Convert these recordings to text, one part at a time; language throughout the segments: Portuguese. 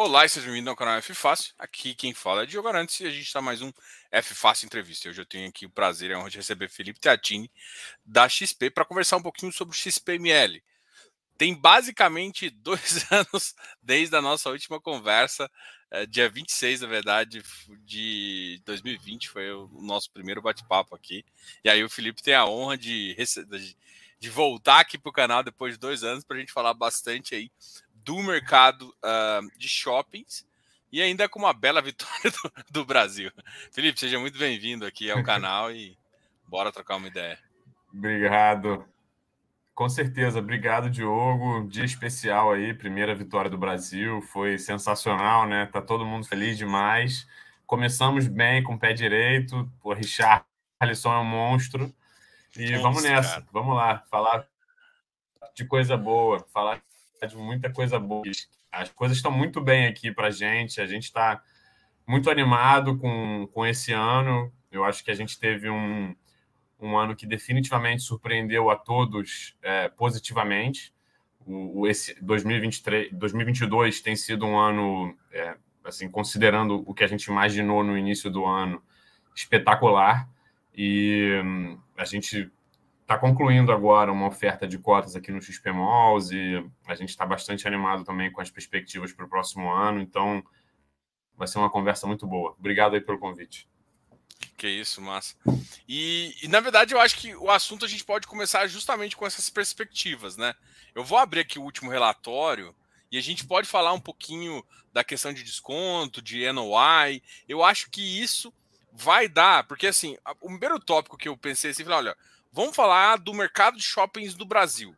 Olá e seja bem-vindo ao canal F Fácil. Aqui quem fala é Diogo Arantes e a gente está mais um F Fácil Entrevista. Hoje eu tenho aqui o prazer de receber Felipe Teatini da XP para conversar um pouquinho sobre o XPML. Tem basicamente dois anos desde a nossa última conversa, é, dia 26, na verdade, de 2020, foi o nosso primeiro bate-papo aqui. E aí o Felipe tem a honra de, de voltar aqui para o canal depois de dois anos para a gente falar bastante aí do mercado uh, de shoppings e ainda com uma bela vitória do, do Brasil. Felipe, seja muito bem-vindo aqui ao canal e bora trocar uma ideia. Obrigado. Com certeza, obrigado, Diogo. Dia especial aí, primeira vitória do Brasil, foi sensacional, né? Tá todo mundo feliz demais. Começamos bem com o pé direito, o Richarlison é um monstro. E vamos nessa, cara. vamos lá, falar de coisa boa, falar muita coisa boa. As coisas estão muito bem aqui para gente. A gente está muito animado com, com esse ano. Eu acho que a gente teve um, um ano que definitivamente surpreendeu a todos é, positivamente. O, o, esse 2023, 2022 tem sido um ano, é, assim, considerando o que a gente imaginou no início do ano, espetacular. E hum, a gente está concluindo agora uma oferta de cotas aqui no XP Malls e a gente está bastante animado também com as perspectivas para o próximo ano, então vai ser uma conversa muito boa. Obrigado aí pelo convite. Que isso, massa. E, e, na verdade eu acho que o assunto a gente pode começar justamente com essas perspectivas, né? Eu vou abrir aqui o último relatório e a gente pode falar um pouquinho da questão de desconto, de NOI. Eu acho que isso vai dar, porque assim, o primeiro tópico que eu pensei assim, olha, vamos falar do mercado de shoppings do Brasil.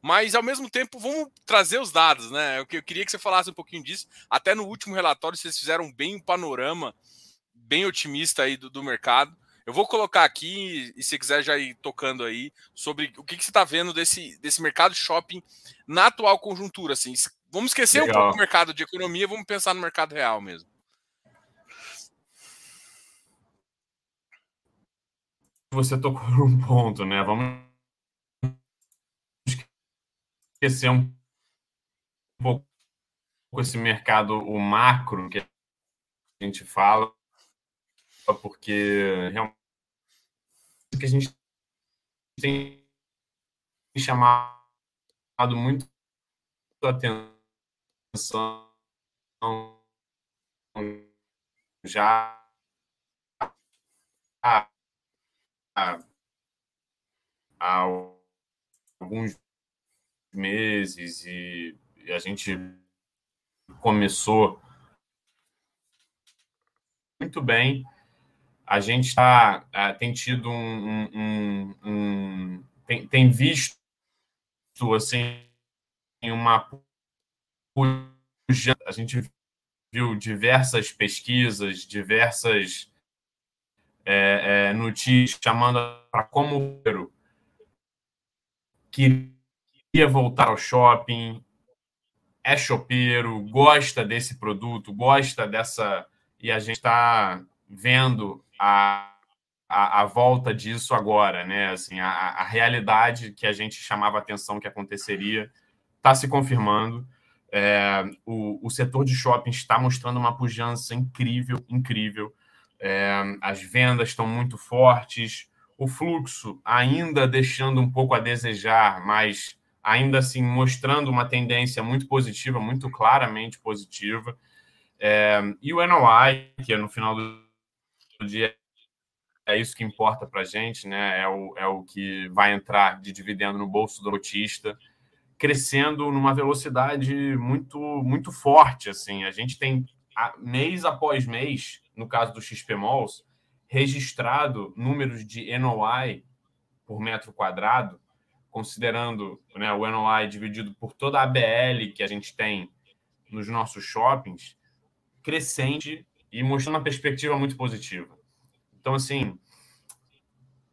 Mas, ao mesmo tempo, vamos trazer os dados, né? Eu, eu queria que você falasse um pouquinho disso. Até no último relatório, vocês fizeram bem um panorama bem otimista aí do, do mercado. Eu vou colocar aqui, e se quiser já ir tocando aí, sobre o que, que você está vendo desse, desse mercado de shopping na atual conjuntura. Assim. Vamos esquecer Legal. um pouco o mercado de economia, vamos pensar no mercado real mesmo. Você tocou num ponto, né? Vamos esquecer um pouco esse mercado, o macro que a gente fala, porque realmente que a gente tem chamado muito atenção já há alguns meses e, a gente começou muito bem. A gente tá, é, tem tido um, um, um tem, tem, visto assim uma a gente viu diversas pesquisas, diversas é, é, notícias chamando para como queria voltar ao shopping, é chopeiro, gosta desse produto, gosta dessa. E a gente está vendo a, a, a, volta disso agora, né? Assim, a, a realidade que a gente chamava atenção que aconteceria está se confirmando. É, o, o setor de shopping está mostrando uma pujança incrível, incrível. É, as vendas estão muito fortes, o fluxo ainda deixando um pouco a desejar, mas ainda assim mostrando uma tendência muito positiva, muito claramente positiva. É, e o NOI, que é no final do dia é isso que importa para a gente, né? É o, é o que vai entrar de dividendo no bolso do lotista, crescendo numa velocidade muito muito forte. Assim, a gente tem mês após mês, no caso do XP Malls, registrado números de NOI por metro quadrado, considerando né, o NOI dividido por toda a ABL que a gente tem nos nossos shoppings, crescente e mostrando uma perspectiva muito positiva. Então, assim,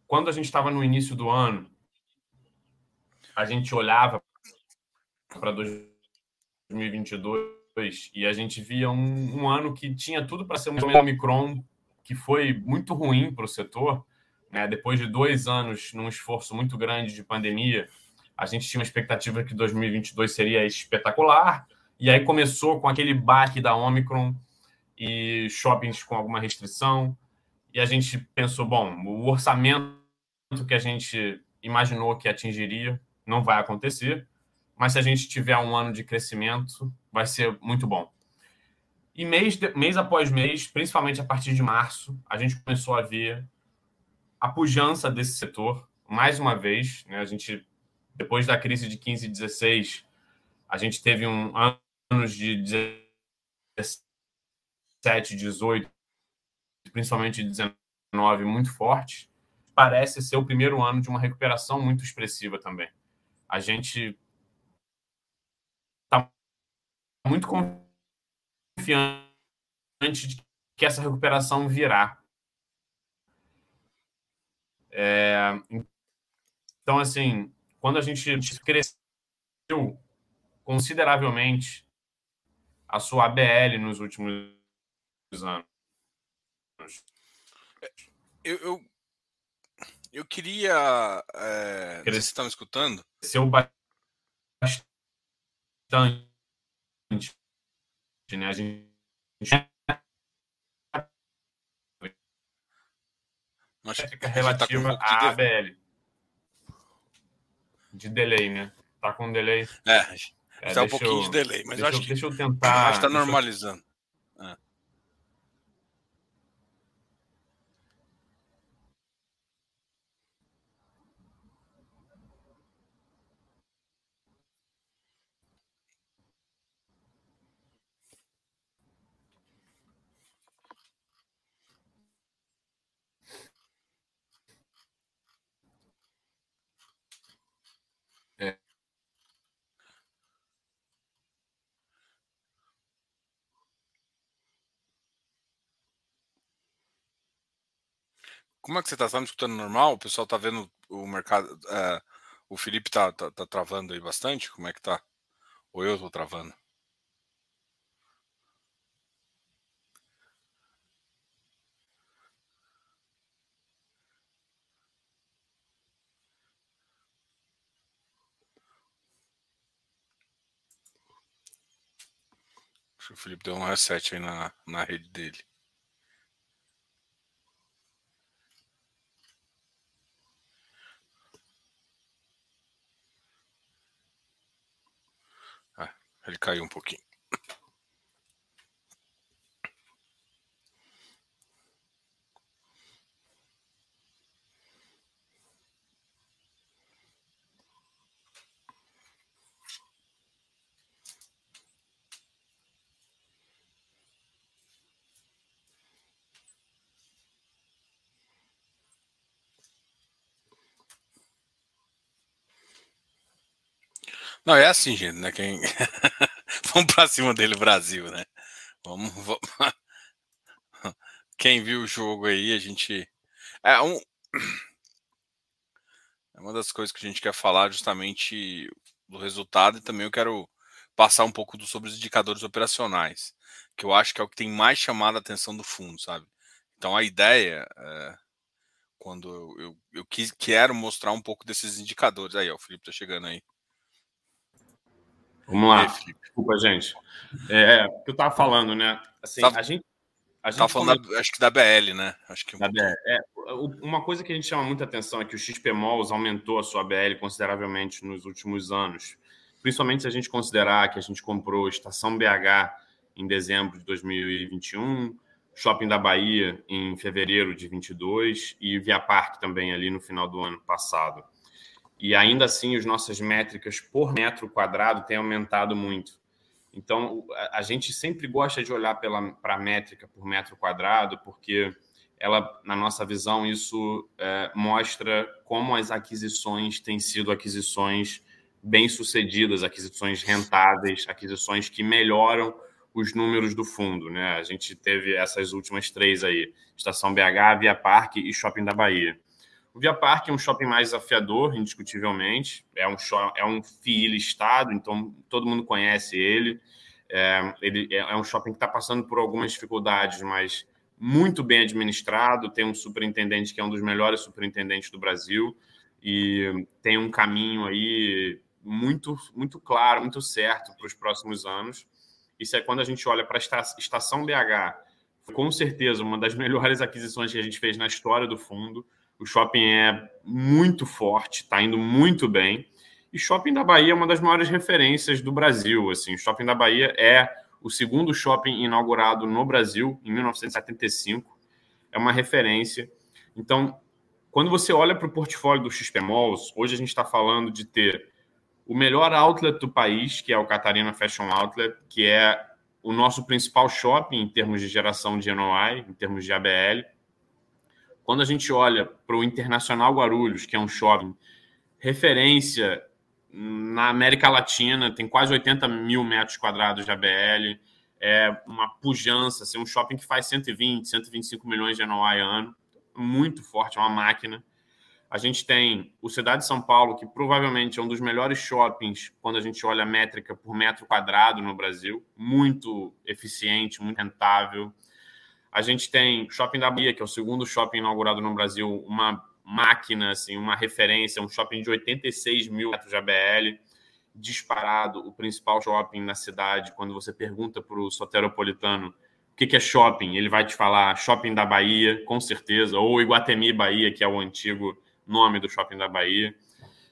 quando a gente estava no início do ano, a gente olhava para 2022 e a gente via um, um ano que tinha tudo para ser um Omicron que foi muito ruim para o setor. Né? Depois de dois anos num esforço muito grande de pandemia, a gente tinha uma expectativa que 2022 seria espetacular E aí começou com aquele baque da Omicron e shoppings com alguma restrição. E a gente pensou, bom, o orçamento que a gente imaginou que atingiria não vai acontecer, mas se a gente tiver um ano de crescimento, vai ser muito bom. E mês, mês após mês, principalmente a partir de março, a gente começou a ver a pujança desse setor, mais uma vez. Né? A gente, depois da crise de 15 e 16, a gente teve um anos de 17, 18, principalmente 19, muito forte. Parece ser o primeiro ano de uma recuperação muito expressiva também. A gente está muito confiante de que essa recuperação virá. É, então, assim, quando a gente cresceu consideravelmente a sua ABL nos últimos anos. Eu, eu, eu queria. É, Cresceu, você está me escutando? Cresceu bastante. Né? A gente Mas fica relativa tá à ABL. De delay, né? Tá com delay. É, é tá um pouquinho eu, de delay, mas eu acho que. Deixa eu tentar. Está normalizando. É. Como é que você está? Tá me escutando normal? O pessoal está vendo o mercado. É, o Felipe está tá, tá, travando aí bastante? Como é que tá? Ou eu estou travando? Acho que o Felipe deu um reset aí na, na rede dele. Ele caiu um pouquinho. Não, é assim, gente, né? Quem... vamos pra cima dele, Brasil, né? Vamos, vamos. Quem viu o jogo aí, a gente. É um. É uma das coisas que a gente quer falar justamente do resultado e também eu quero passar um pouco do, sobre os indicadores operacionais, que eu acho que é o que tem mais chamado a atenção do fundo, sabe? Então a ideia, é, quando eu, eu, eu quis, quero mostrar um pouco desses indicadores. Aí, ó, o Felipe tá chegando aí. Vamos lá. Aí, Desculpa, gente. É, é, o que eu estava falando, né? Assim, a gente. A gente falando, da, acho que da BL, né? Acho que da BL. É, uma coisa que a gente chama muita atenção é que o XPMOLs aumentou a sua BL consideravelmente nos últimos anos. Principalmente se a gente considerar que a gente comprou Estação BH em dezembro de 2021, Shopping da Bahia em fevereiro de 22 e Via Parque também ali no final do ano passado e ainda assim as nossas métricas por metro quadrado têm aumentado muito. Então, a, gente sempre gosta de olhar para a métrica por metro quadrado, porque ela, na nossa visão, isso é, mostra como as aquisições têm sido aquisições bem-sucedidas, aquisições rentáveis, aquisições que melhoram os números do fundo. Né? A gente teve essas últimas três aí: Estação BH, Via Parque e Shopping da Bahia. O Via Parque é um shopping mais desafiador, indiscutivelmente. É um, é um FII listado, então todo mundo conhece ele. É, ele é, é um shopping que está passando por algumas dificuldades, mas muito bem administrado. Tem um superintendente que é um dos melhores superintendentes do Brasil e tem um caminho aí muito, muito claro, muito certo para os próximos anos. Isso é quando a gente olha para a estação BH, com certeza uma das melhores aquisições que a gente fez na história do fundo. O shopping é muito forte, está indo muito bem. E Shopping da Bahia é uma das maiores referências do Brasil. Assim, o Shopping da Bahia é o segundo shopping inaugurado no Brasil em 1975. É uma referência. Então, quando você olha para o portfólio do XP Malls, hoje a gente está falando de ter o melhor outlet do país, que é o Catarina Fashion Outlet, que é o nosso principal shopping em termos de geração de NOI, em termos de ABL. Quando a gente olha para o Internacional Guarulhos, que é um shopping referência na América Latina, tem quase 80 mil metros quadrados de ABL, é uma pujança, assim, um shopping que faz 120, 125 milhões de NOI ano, muito forte, é uma máquina. A gente tem o Cidade de São Paulo, que provavelmente é um dos melhores shoppings quando a gente olha a métrica por metro quadrado no Brasil, muito eficiente, muito rentável. A gente tem Shopping da Bahia, que é o segundo shopping inaugurado no Brasil, uma máquina, assim, uma referência, um shopping de 86 mil metros de ABL, disparado, o principal shopping na cidade. Quando você pergunta para o soteropolitano o que, é shopping, ele vai te falar shopping da Bahia, com certeza, ou Iguatemi Bahia, que é o antigo nome do shopping da Bahia.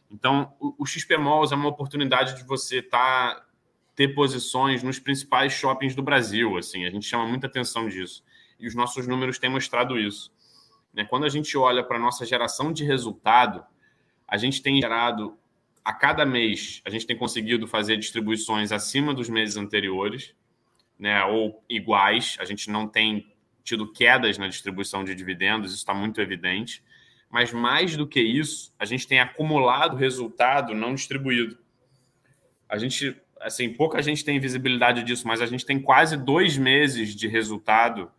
Então, o, o XP Malls é uma oportunidade de você tá, ter posições nos principais shoppings do Brasil. Assim, a gente chama muita atenção disso. E os nossos números têm mostrado isso. Né? Quando a gente olha para a nossa geração de resultado, a gente tem gerado, a cada mês, a gente tem conseguido fazer distribuições acima dos meses anteriores, né? ou iguais, a gente não tem tido quedas na distribuição de dividendos, isso está muito evidente. Mas mais do que isso, a gente tem acumulado resultado não distribuído. A gente, assim, pouca gente tem visibilidade disso, mas a gente tem quase dois meses de resultado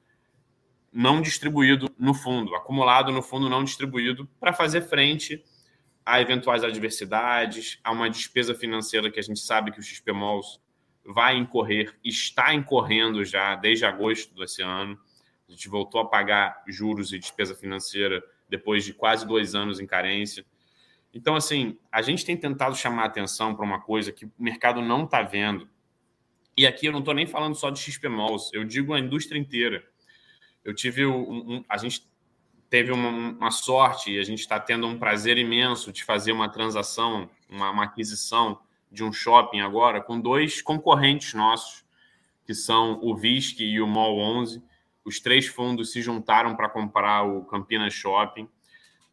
não distribuído no fundo, acumulado no fundo não distribuído, para fazer frente a eventuais adversidades, a uma despesa financeira que a gente sabe que o XP Malls vai incorrer, está incorrendo já desde agosto desse ano. A gente voltou a pagar juros e despesa financeira depois de quase dois anos em carência. Então, assim, a gente tem tentado chamar atenção para uma coisa que o mercado não está vendo. E aqui eu não estou nem falando só de XP Malls, eu digo a indústria inteira eu tive um, um, a gente teve uma, uma, sorte e a gente está tendo um prazer imenso de fazer uma transação, uma, uma, aquisição de um shopping agora com dois concorrentes nossos, que são o VISC e o Mall 11. Os três fundos se juntaram para comprar o Campinas Shopping.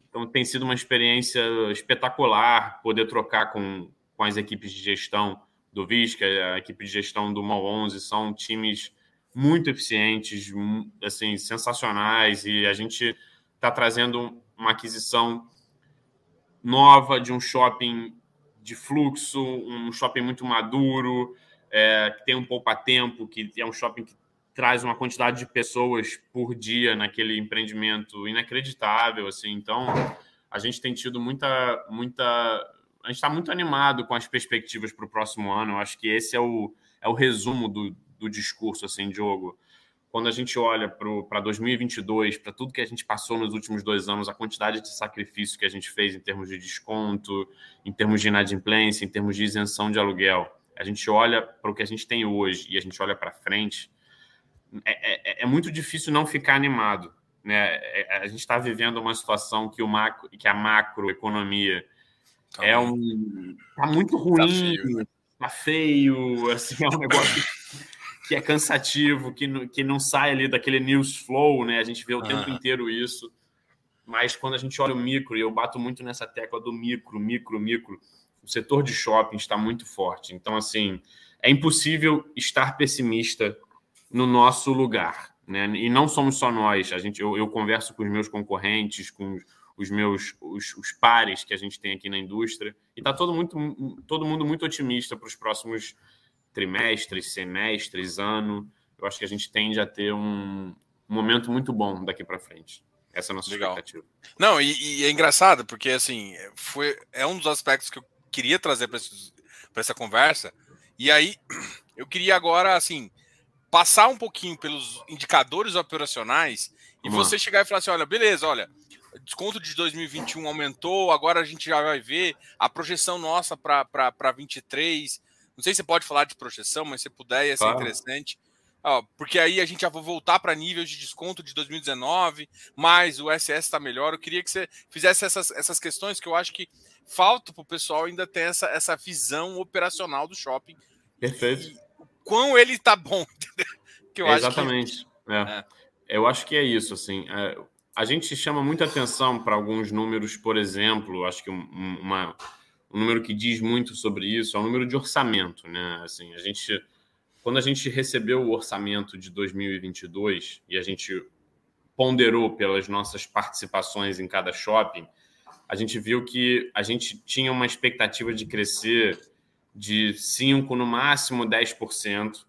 Então tem sido uma experiência espetacular poder trocar com, com as equipes de gestão do VISC, a equipe de gestão do Mall 11, são times muito eficientes, assim, sensacionais, e a gente está trazendo uma aquisição nova de um shopping de fluxo, um shopping muito maduro, é, que tem um poupa-tempo, que é um shopping que traz uma quantidade de pessoas por dia naquele empreendimento inacreditável, assim. Então, a gente tem tido muita, muita, a gente está muito animado com as perspectivas para o próximo ano. Eu acho que esse é o, é o resumo do, do discurso, assim, Diogo. Quando a gente olha para 2022, para tudo que a gente passou nos últimos dois anos, a quantidade de sacrifício que a gente fez em termos de desconto, em termos de inadimplência, em termos de isenção de aluguel, a gente olha para o que a gente tem hoje e a gente olha para frente, é, é, é, muito difícil não ficar animado. Né? É, a gente está vivendo uma situação que, o macro, que a macroeconomia tá é um. Tá muito tá ruim, tá feio, tá feio assim, é um negócio que é cansativo, que não, que não sai ali daquele news flow, né? A gente vê o tempo inteiro isso. Mas quando a gente olha o micro, e eu bato muito nessa tecla do micro, micro, micro, o setor de shopping está muito forte. Então, assim, é impossível estar pessimista no nosso lugar. Né? E não somos só nós. A gente, eu, eu converso com os meus concorrentes, com os meus os, os, pares que a gente tem aqui na indústria, e está todo, muito, todo mundo muito otimista para os próximos trimestres, semestres, ano. Eu acho que a gente tende a ter um, momento muito bom daqui para frente. Essa é a nossa Legal. expectativa. Não, e, e, é engraçado, porque assim, foi, é um dos aspectos que eu queria trazer para essa conversa. E aí, eu queria agora, assim, passar um pouquinho pelos indicadores operacionais e Vamos você chegar e falar assim: olha, beleza, olha, desconto de 2021 aumentou, agora a gente já vai ver a projeção nossa para 23 Não sei se você pode falar de projeção, mas se puder, ia ser claro. interessante. Ah, porque aí a gente já vai voltar para nível de desconto de 2019, mas o SS está melhor. Eu queria que você fizesse essas, essas questões que eu acho que falta para o pessoal ainda ter essa, essa visão operacional do shopping. Perfeito. E quão ele está bom, que eu é Exatamente. Que... É. É. Eu acho que é isso. Assim, é, a gente chama muita atenção para alguns números, por exemplo, acho que um, uma, um número que diz muito sobre isso é o número de orçamento. Né? Assim, a gente, quando a gente recebeu o orçamento de 2022 e a gente ponderou pelas nossas participações em cada shopping, a gente viu que a gente tinha uma expectativa de crescer de 5%, no máximo 10%,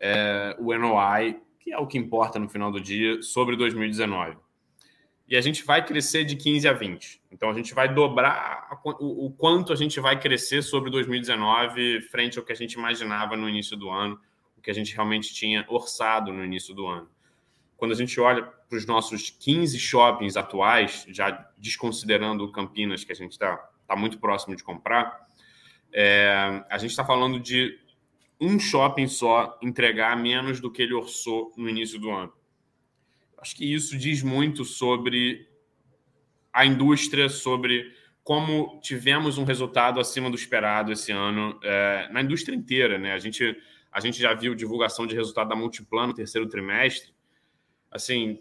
é, o NOI, que é o que importa no final do dia, sobre 2019 e a gente vai crescer de 15 a 20. Então a gente vai dobrar o, quanto a gente vai crescer sobre 2019 frente ao que a gente imaginava no início do ano, o que a gente realmente tinha orçado no início do ano. Quando a gente olha para os nossos 15 shoppings atuais, já desconsiderando o Campinas, que a gente está tá muito próximo de comprar, é, a gente está falando de um shopping só entregar menos do que ele orçou no início do ano. Acho que isso diz muito sobre a indústria, sobre como tivemos um resultado acima do esperado esse ano é, na indústria inteira. Né? A, gente, a gente já viu divulgação de resultado da Multiplan no terceiro trimestre. Assim,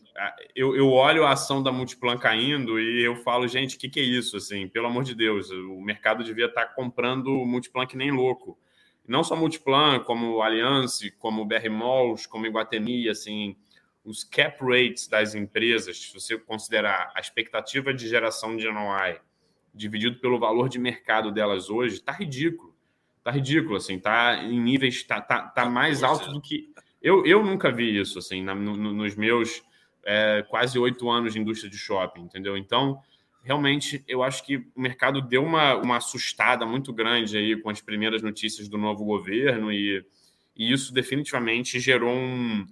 eu, eu olho a ação da Multiplan caindo e eu falo, gente, o que, que é isso? Assim, pelo amor de Deus, o mercado devia estar comprando Multiplan que nem louco. Não só Multiplan, como Allianz, como BR Malls, como Iguatemi, assim, os cap rates das empresas, se você considerar a expectativa de geração de NOI dividido pelo valor de mercado delas hoje, está ridículo. Está ridículo, assim, está em níveis, está tá, tá mais alto do que. Eu, eu nunca vi isso, assim, na, no, nos meus é, quase oito anos de indústria de shopping, entendeu? Então, realmente, eu acho que o mercado deu uma, uma assustada muito grande aí com as primeiras notícias do novo governo e, e isso definitivamente gerou um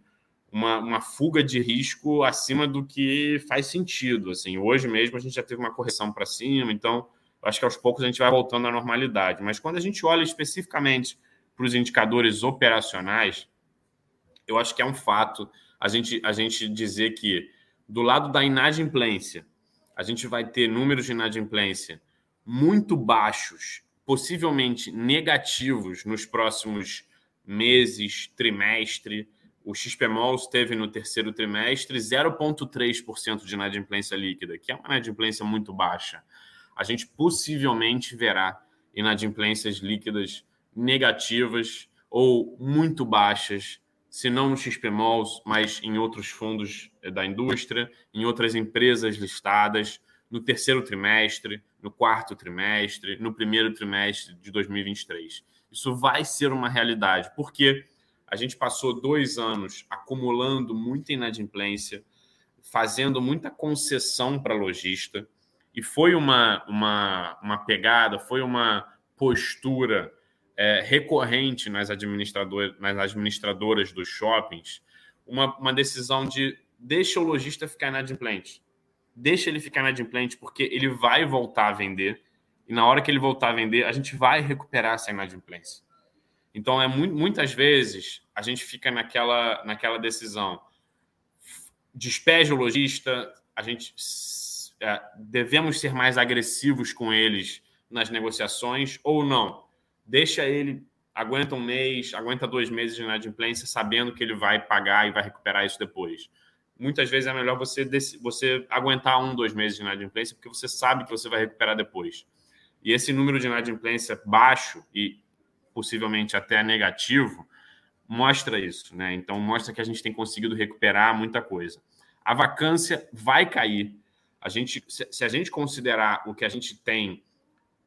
uma, uma fuga de risco acima do que faz sentido. Assim, hoje mesmo a gente já teve uma correção para cima, então acho que aos poucos a gente vai voltando à normalidade. Mas quando a gente olha especificamente para os indicadores operacionais, eu acho que é um fato a gente, a gente dizer que do lado da inadimplência, a gente vai ter números de inadimplência muito baixos, possivelmente negativos nos próximos meses, trimestre. O XPMOL teve no terceiro trimestre 0,3% de inadimplência líquida, que é uma inadimplência muito baixa. A gente possivelmente verá inadimplências líquidas negativas ou muito baixas, se não no XPMOLs, mas em outros fundos eh, da indústria, em outras empresas listadas, no terceiro trimestre, no quarto trimestre, no primeiro trimestre de 2023. Isso vai ser uma realidade, porque a gente passou dois anos acumulando muita inadimplência, fazendo muita concessão para lojista, e foi uma, uma, uma pegada, foi uma postura é, recorrente nas, administrador, nas administradoras dos shoppings, uma, uma decisão de deixa o lojista ficar inadimplente. Deixa ele ficar inadimplente, porque ele vai voltar a vender, e na hora que ele voltar a vender, a gente vai recuperar essa inadimplência. Então, é muitas vezes a gente fica naquela, naquela decisão. Despeja o lojista, a gente é, devemos ser mais agressivos com eles nas negociações ou não. Deixa ele, aguenta um mês, aguenta dois meses de inadimplência, sabendo que ele vai pagar e vai recuperar isso depois. Muitas vezes é melhor você, você aguentar um, dois meses de inadimplência, porque você sabe que você vai recuperar depois. E esse número de inadimplência baixo e possivelmente até negativo, mostra isso, né? Então mostra que a gente tem conseguido recuperar muita coisa. A vacância vai cair. A gente, se a gente considerar o que a gente tem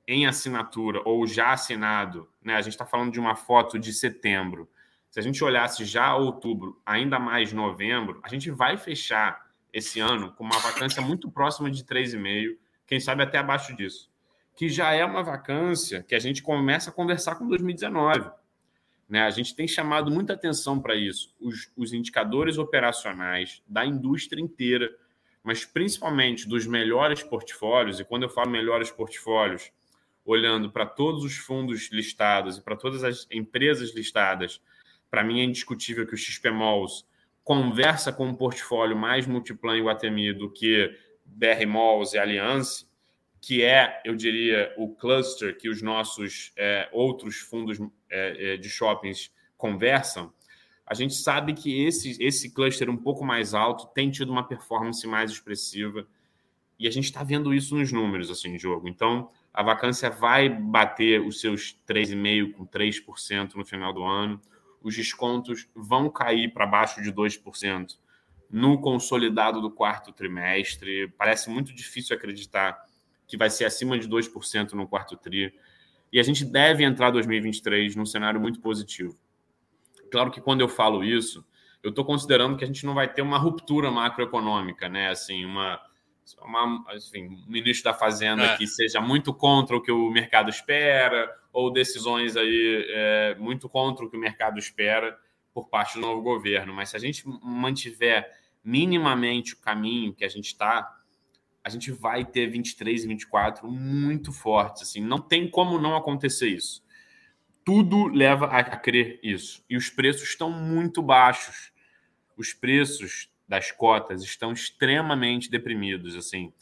em assinatura ou já assinado, né? A gente está falando de uma foto de setembro. Se a gente olhasse já outubro, ainda mais novembro, a gente vai fechar esse ano com uma vacância muito próxima de 3,5, quem sabe até abaixo disso que já é uma vacância que a gente começa a conversar com 2019. Né? A gente tem chamado muita atenção para isso. Os, os indicadores operacionais da indústria inteira, mas principalmente dos melhores portfólios, e quando eu falo melhores portfólios, olhando para todos os fundos listados e para todas as empresas listadas, para mim é indiscutível que o XP Malls conversa com um portfólio mais multiplan em Guatemi do que BR Malls e Allianz, que é, eu diria, o cluster que os nossos é, outros fundos é, é de shoppings conversam, a gente sabe que esse, esse cluster um pouco mais alto tem tido uma performance mais expressiva e a gente está vendo isso nos números assim, jogo. Então, a vacância vai bater os seus 3,5% com 3% no final do ano. Os descontos vão cair para baixo de 2% no consolidado do quarto trimestre. Parece muito difícil acreditar que vai ser acima de 2% no quarto tri. E a gente deve entrar 2023 num cenário muito positivo. Claro que quando eu falo isso, eu estou considerando que a gente não vai ter uma ruptura macroeconômica, né? Assim, uma, uma assim, um ministro da Fazenda é. que seja muito contra o que o mercado espera, ou decisões aí é, muito contra o que o mercado espera por parte do novo governo. Mas se a gente mantiver minimamente o caminho que a gente está, a gente vai ter 23 e 24 muito fortes. Assim, não tem como não acontecer isso. Tudo leva a, a crer isso. E os preços estão muito baixos. Os preços das cotas estão extremamente deprimidos. Assim,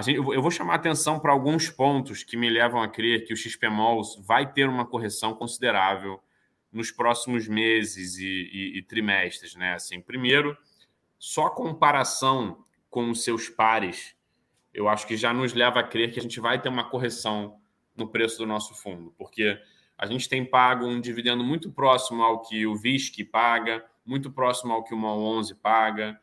gente, eu vou chamar atenção para alguns pontos que me levam a crer que o XP Malls vai ter uma correção considerável nos próximos meses e, e, e trimestres. Né? Assim, primeiro, só comparação com os seus pares, eu acho que já nos leva a crer que a gente vai ter uma correção no preço do nosso fundo, porque a gente tem pago um dividendo muito próximo ao que o VISC paga, muito próximo ao que o MOL 11 paga,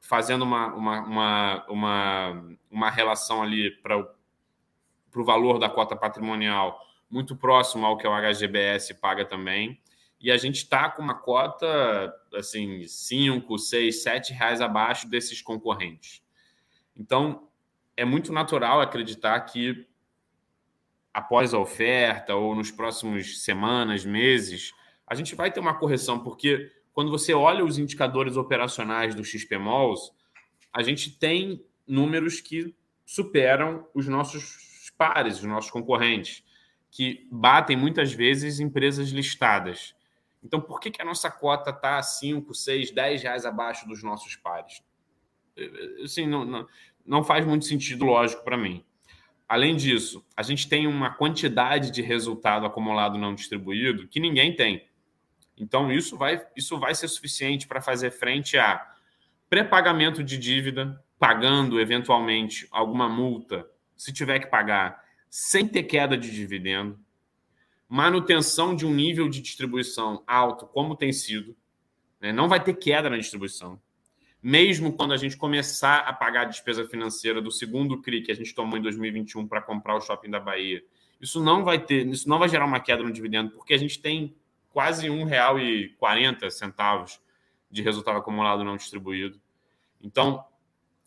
fazendo uma, uma, uma, uma, uma relação ali para o valor da cota patrimonial muito próximo ao que o HGBS paga também. E a gente está com uma cota assim, 5, 6, 7 reais abaixo desses concorrentes. Então, é muito natural acreditar que após a oferta ou nos próximos semanas, meses, a gente vai ter uma correção, porque quando você olha os indicadores operacionais do XP Malls, a gente tem números que superam os nossos pares, os nossos concorrentes, que batem muitas vezes empresas listadas. Então, por que, que a nossa cota está 5, 6, 10 reais abaixo dos nossos pares? Assim, não, não, não faz muito sentido lógico para mim. Além disso, a gente tem uma quantidade de resultado acumulado não distribuído que ninguém tem. Então, isso vai, isso vai ser suficiente para fazer frente a pré-pagamento de dívida, pagando eventualmente alguma multa, se tiver que pagar, sem ter queda de dividendo, manutenção de um nível de distribuição alto, como tem sido, né? não vai ter queda na distribuição. Mesmo quando a gente começar a pagar a despesa financeira do segundo CRI que a gente tomou em 2021 para comprar o shopping da Bahia, isso não vai ter, isso não vai gerar uma queda no dividendo, porque a gente tem quase R$ 1,40 de resultado acumulado não distribuído. Então,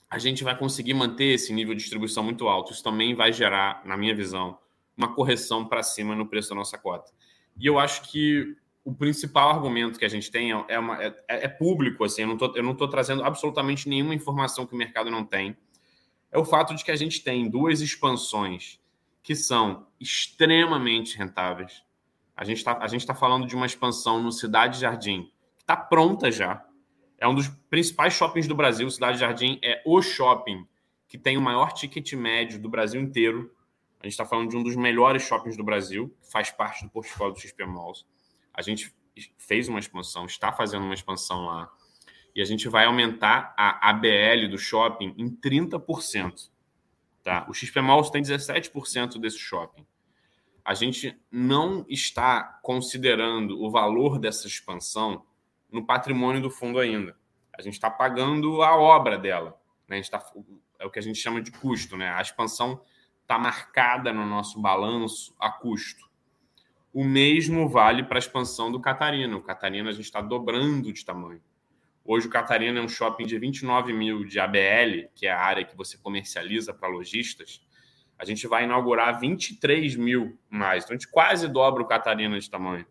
a gente vai conseguir manter esse nível de distribuição muito alto. Isso também vai gerar, na minha visão, uma correção para cima no preço da nossa cota. E eu acho que o principal argumento que a gente tem é, uma, é, é público, assim, eu não estou trazendo absolutamente nenhuma informação que o mercado não tem. É o fato de que a gente tem duas expansões que são extremamente rentáveis, a gente está tá falando de uma expansão no Cidade Jardim, que está pronta já. É um dos principais shoppings do Brasil. Cidade Jardim é o shopping que tem o maior ticket médio do Brasil inteiro. A gente está falando de um dos melhores shoppings do Brasil, que faz parte do portfólio do XP Malls. A gente fez uma expansão, está fazendo uma expansão lá. E a gente vai aumentar a ABL do shopping em 30%. Tá? O XP Malls tem 17% desse shopping a gente não está considerando o valor dessa expansão no patrimônio do fundo ainda. A gente está pagando a obra dela. Né? A gente tá, é o que a gente chama de custo. Né? A expansão está marcada no nosso balanço a custo. O mesmo vale para a expansão do Catarina. O Catarina a gente está dobrando de tamanho. Hoje o Catarina é um shopping de 29 mil de ABL, que é a área que você comercializa para lojistas a gente vai inaugurar 23 mil mais. Então, a gente quase dobra o Catarina de tamanho.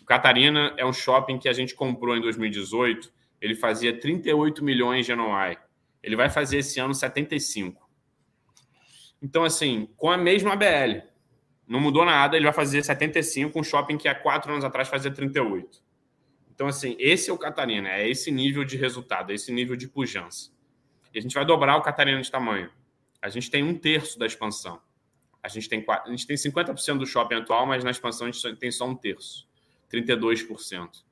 O Catarina é um shopping que a gente comprou em 2018. Ele fazia 38 milhões de NOI. Ele vai fazer esse ano 75. Então, assim, com a mesma ABL, Não mudou nada, ele vai fazer 75, um shopping que há quatro anos atrás fazia 38. Então, assim, esse é o Catarina, é esse nível de resultado, é esse nível de pujança. E a gente vai dobrar o Catarina de tamanho. A gente tem um terço da expansão. A gente tem, a gente tem 50% do shopping atual, mas na expansão a gente tem só um terço, 32%.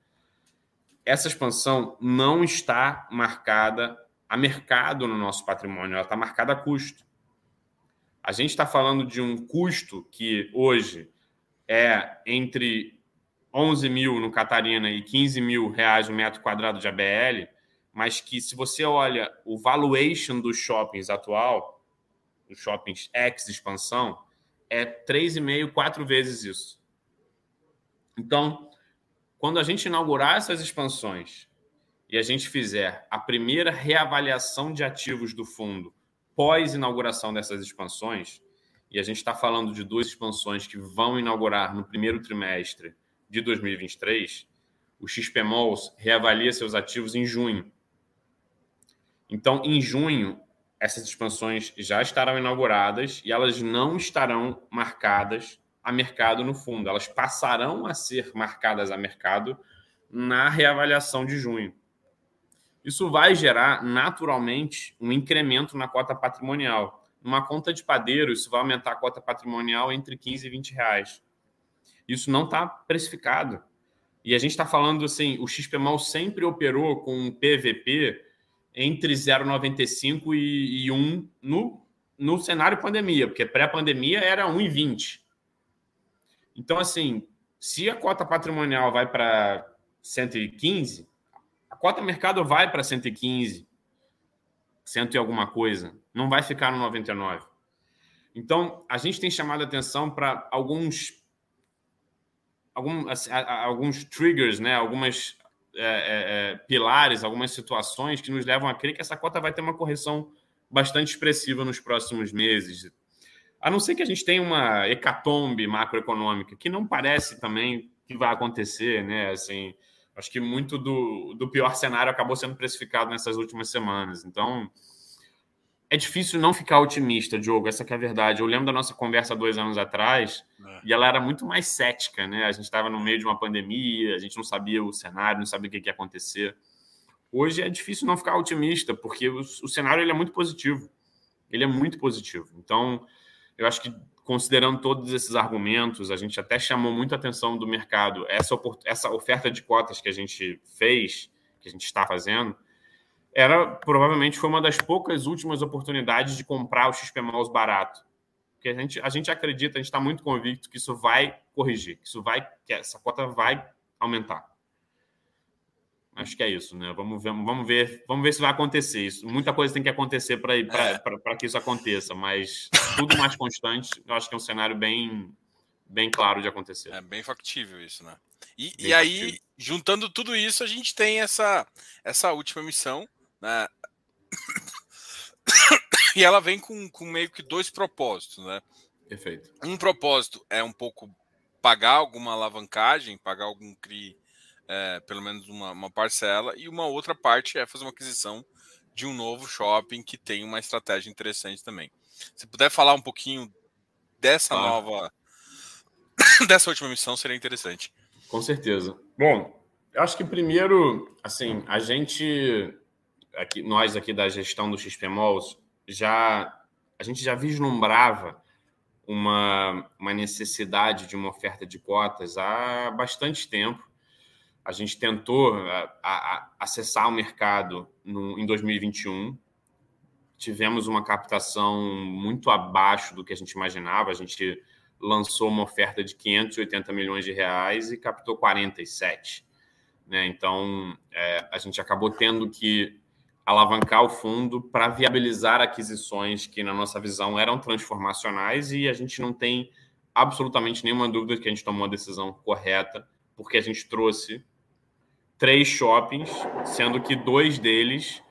Essa expansão não está marcada a mercado no nosso patrimônio, ela está marcada a custo. A gente está falando de um custo que hoje é entre 11 mil no Catarina e 15 mil reais o metro quadrado de ABL, mas que se você olha o valuation dos shoppings atual, os shoppings X expansão, é 3,5, 4 vezes isso. Então, quando a gente inaugurar essas expansões e a gente fizer a primeira reavaliação de ativos do fundo pós-inauguração dessas expansões, e a gente está falando de duas expansões que vão inaugurar no primeiro trimestre de 2023, o XP Malls reavalia seus ativos em junho. Então, em junho, essas expansões já estarão inauguradas e elas não estarão marcadas a mercado no fundo. Elas passarão a ser marcadas a mercado na reavaliação de junho. Isso vai gerar naturalmente um incremento na cota patrimonial. Numa conta de padeiro, isso vai aumentar a cota patrimonial entre 15 e 20 reais. Isso não está precificado. E a gente está falando assim, o XPMAL sempre operou com um PVP entre 0,95 e, e 1 no, no cenário pandemia, porque pré-pandemia era 1,20. Então, assim, se a cota patrimonial vai para 115, a cota mercado vai para 115, cento e alguma coisa, não vai ficar no 99. Então, a gente tem chamado a atenção para alguns, alguns, alguns triggers, né? algumas é, é, é, pilares, algumas situações que nos levam a crer que essa cota vai ter uma correção bastante expressiva nos próximos meses. A não ser que a gente tenha uma hecatombe macroeconômica, que não parece também que vai acontecer, né? Assim, acho que muito do, do pior cenário acabou sendo precificado nessas últimas semanas. Então, é difícil não ficar otimista, Diogo, essa é a verdade. Eu lembro da nossa conversa dois anos atrás é. e ela era muito mais cética, né? A gente estava no meio de uma pandemia, a gente não sabia o cenário, não sabia o que ia acontecer. Hoje é difícil não ficar otimista, porque o, o cenário ele é muito positivo. Ele é muito positivo. Então, eu acho que considerando todos esses argumentos, a gente até chamou muito a atenção do mercado. Essa, essa oferta de cotas que a gente fez, que a gente está fazendo, era provavelmente foi uma das poucas últimas oportunidades de comprar o XP Mouse barato. Porque a gente, a gente acredita, a gente está muito convicto que isso vai corrigir, que isso vai, que essa cota vai aumentar. Acho que é isso, né? Vamos ver, vamos ver, vamos ver se vai acontecer isso. Muita coisa tem que acontecer para é. que isso aconteça, mas tudo mais constante, eu acho que é um cenário bem, bem claro de acontecer. É bem factível isso, né? E, e aí, juntando tudo isso, a gente tem essa, essa última missão, né? e ela vem com, com meio que dois propósitos, né? Perfeito. Um propósito é um pouco pagar alguma alavancagem, pagar algum CRI, é, pelo menos uma, uma parcela, e uma outra parte é fazer uma aquisição de um novo shopping que tem uma estratégia interessante também. Se puder falar um pouquinho dessa nova, dessa última missão, seria interessante. Com certeza. Bom, eu acho que primeiro, assim, a gente aqui, nós aqui da gestão do XP Malls, já a gente já vislumbrava uma, uma necessidade de uma oferta de cotas há bastante tempo. A gente tentou a, a, acessar o mercado no, em 2021. Tivemos uma captação muito abaixo do que a gente imaginava. A gente lançou uma oferta de 580 milhões de reais e captou 47. Né? Então, é, a gente acabou tendo que alavancar o fundo para viabilizar aquisições que, na nossa visão, eram transformacionais e a gente não tem absolutamente nenhuma dúvida que a gente tomou a decisão correta, porque a gente trouxe três shoppings, sendo que dois deles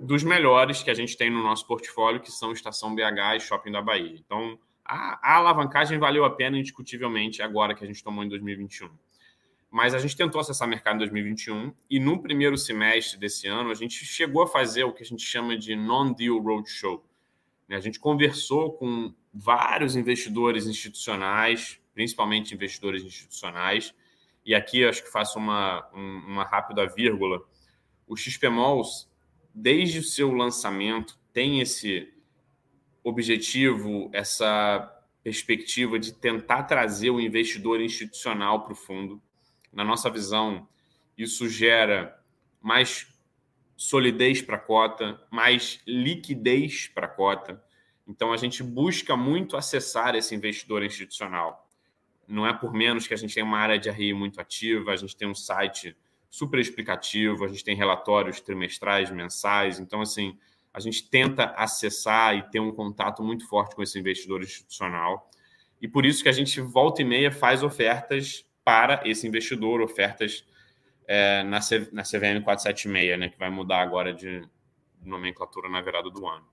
dos melhores que a gente tem no nosso portfólio, que são Estação BH e Shopping da Bahia. Então, a, a alavancagem valeu a pena indiscutivelmente agora que a gente tomou em 2021 mas a gente tentou acessar mercado em 2021 e no primeiro semestre desse ano a gente chegou a fazer o que a gente chama de non-deal roadshow. Né? A gente conversou com vários investidores institucionais, principalmente investidores institucionais, e aqui acho que faço uma, uma rápida vírgula. O XPMOLs, desde o seu lançamento, tem esse objetivo, essa perspectiva de tentar trazer o investidor institucional para o fundo. Na nossa visão, isso gera mais solidez para a cota, mais liquidez para a cota. Então, a gente busca muito acessar esse investidor institucional. Não é por menos que a gente tem uma área de RI muito ativa, a gente tem um site super explicativo, a gente tem relatórios trimestrais, mensais. Então, assim, a gente tenta acessar e ter um contato muito forte com esse investidor institucional. E por isso que a gente volta e meia faz ofertas para esse investidor, ofertas é, na, C, na CVM 476, né, que vai mudar agora de nomenclatura na virada do ano.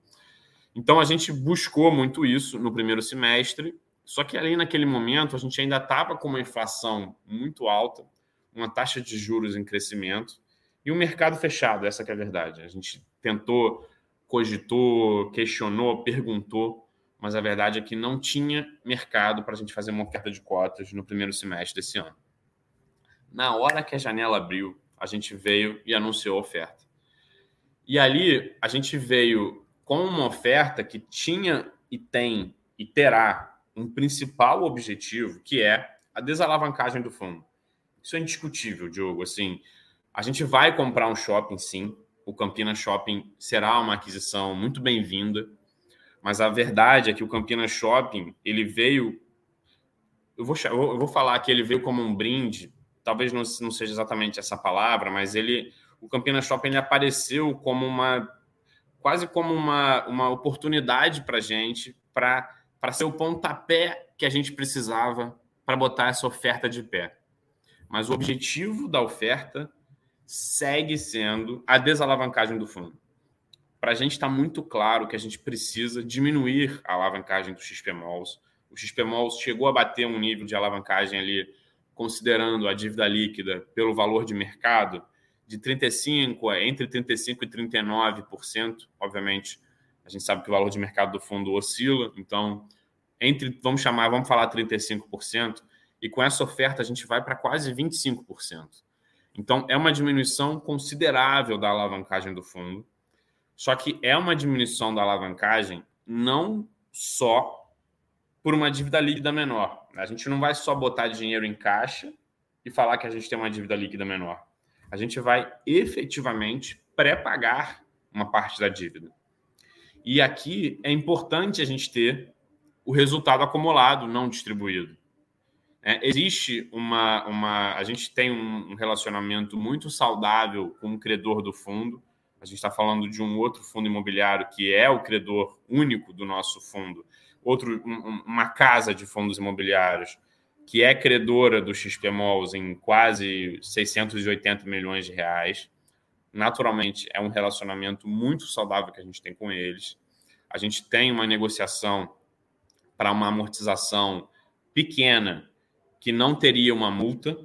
Então a gente buscou muito isso no primeiro semestre, só que ali naquele momento a gente ainda estava com uma inflação muito alta, uma taxa de juros em crescimento e um mercado fechado, essa é a verdade. A gente tentou, cogitou, questionou, perguntou, mas a verdade é que não tinha mercado para a gente fazer uma oferta de cotas no primeiro semestre desse ano. Na hora que a janela abriu, a gente veio e anunciou a oferta. E ali a gente veio com uma oferta que tinha e tem e terá um principal objetivo, que é a desalavancagem do fundo. Isso é indiscutível, Diogo. Assim, a gente vai comprar um shopping, sim. O Campinas Shopping será uma aquisição muito bem-vinda. Mas a verdade é que o Campinas Shopping ele veio. Eu vou, eu vou falar que ele veio como um brinde talvez não, não seja exatamente essa palavra, mas ele, o Campinas Shopping ele apareceu como uma quase como uma, uma oportunidade para a gente para ser o pontapé que a gente precisava para botar essa oferta de pé. Mas o objetivo da oferta segue sendo a desalavancagem do fundo. Para a gente está muito claro que a gente precisa diminuir a alavancagem do XPMOLs. O XPMOLs chegou a bater um nível de alavancagem ali considerando a dívida líquida pelo valor de mercado, de 35% é, entre 35% e 39%. Obviamente, a gente sabe que o valor de mercado do fundo oscila, então, entre, vamos chamar, vamos falar 35%, e com essa oferta a gente vai para quase 25%. Então, é uma diminuição considerável da alavancagem do fundo, só que é uma diminuição da alavancagem não só por uma dívida líquida menor. A gente não vai só botar dinheiro em caixa e falar que a gente tem uma dívida líquida menor. A gente vai efetivamente pré-pagar uma parte da dívida. E aqui é importante a gente ter o resultado acumulado, não distribuído. É, existe uma, uma. A gente tem um relacionamento muito saudável com o credor do fundo. A gente está falando de um outro fundo imobiliário que é o credor único do nosso fundo outro, um, uma casa de fundos imobiliários que é credora do XPMOLs em quase 680 milhões de reais. Naturalmente, é um relacionamento muito saudável que a gente tem com eles. A gente tem uma negociação para uma amortização pequena que não teria uma multa,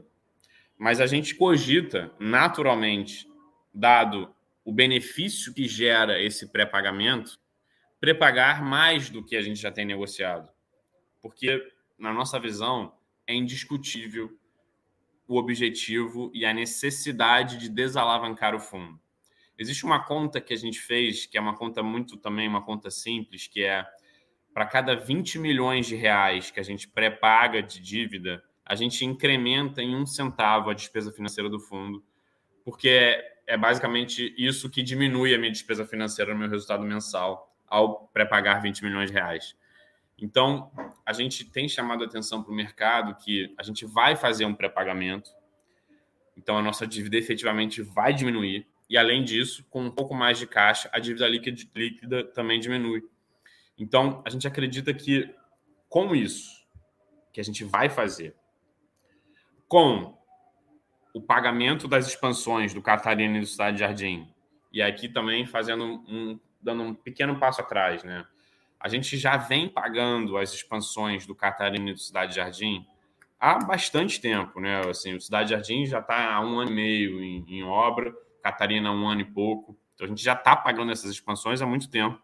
mas a gente cogita, naturalmente, dado o benefício que gera esse pré-pagamento, prepagar mais do que a gente já tem negociado. Porque, na nossa visão, é indiscutível o objetivo e a necessidade de desalavancar o fundo. Existe uma conta que a gente fez, que é uma conta muito também, uma conta simples, que é para cada 20 milhões de reais que a gente pré-paga de dívida, a gente incrementa em um centavo a despesa financeira do fundo, porque é, é basicamente isso que diminui a minha despesa financeira no meu resultado mensal ao pré-pagar 20 milhões de reais. Então, a gente tem chamado a atenção para o mercado que a gente vai fazer um pré-pagamento, então a nossa dívida efetivamente vai diminuir, e além disso, com um pouco mais de caixa, a dívida líquida, líquida também diminui. Então, a gente acredita que com isso que a gente vai fazer, com o pagamento das expansões do Catarina e do Cidade Jardim, e aqui também fazendo um dando um pequeno passo atrás, né? A gente já vem pagando as expansões do Catarina e do Cidade Jardim há bastante tempo, né? Assim, o Cidade Jardim já está há um ano e meio em, em obra, Catarina um ano e pouco. Então a gente já está pagando essas expansões há muito tempo.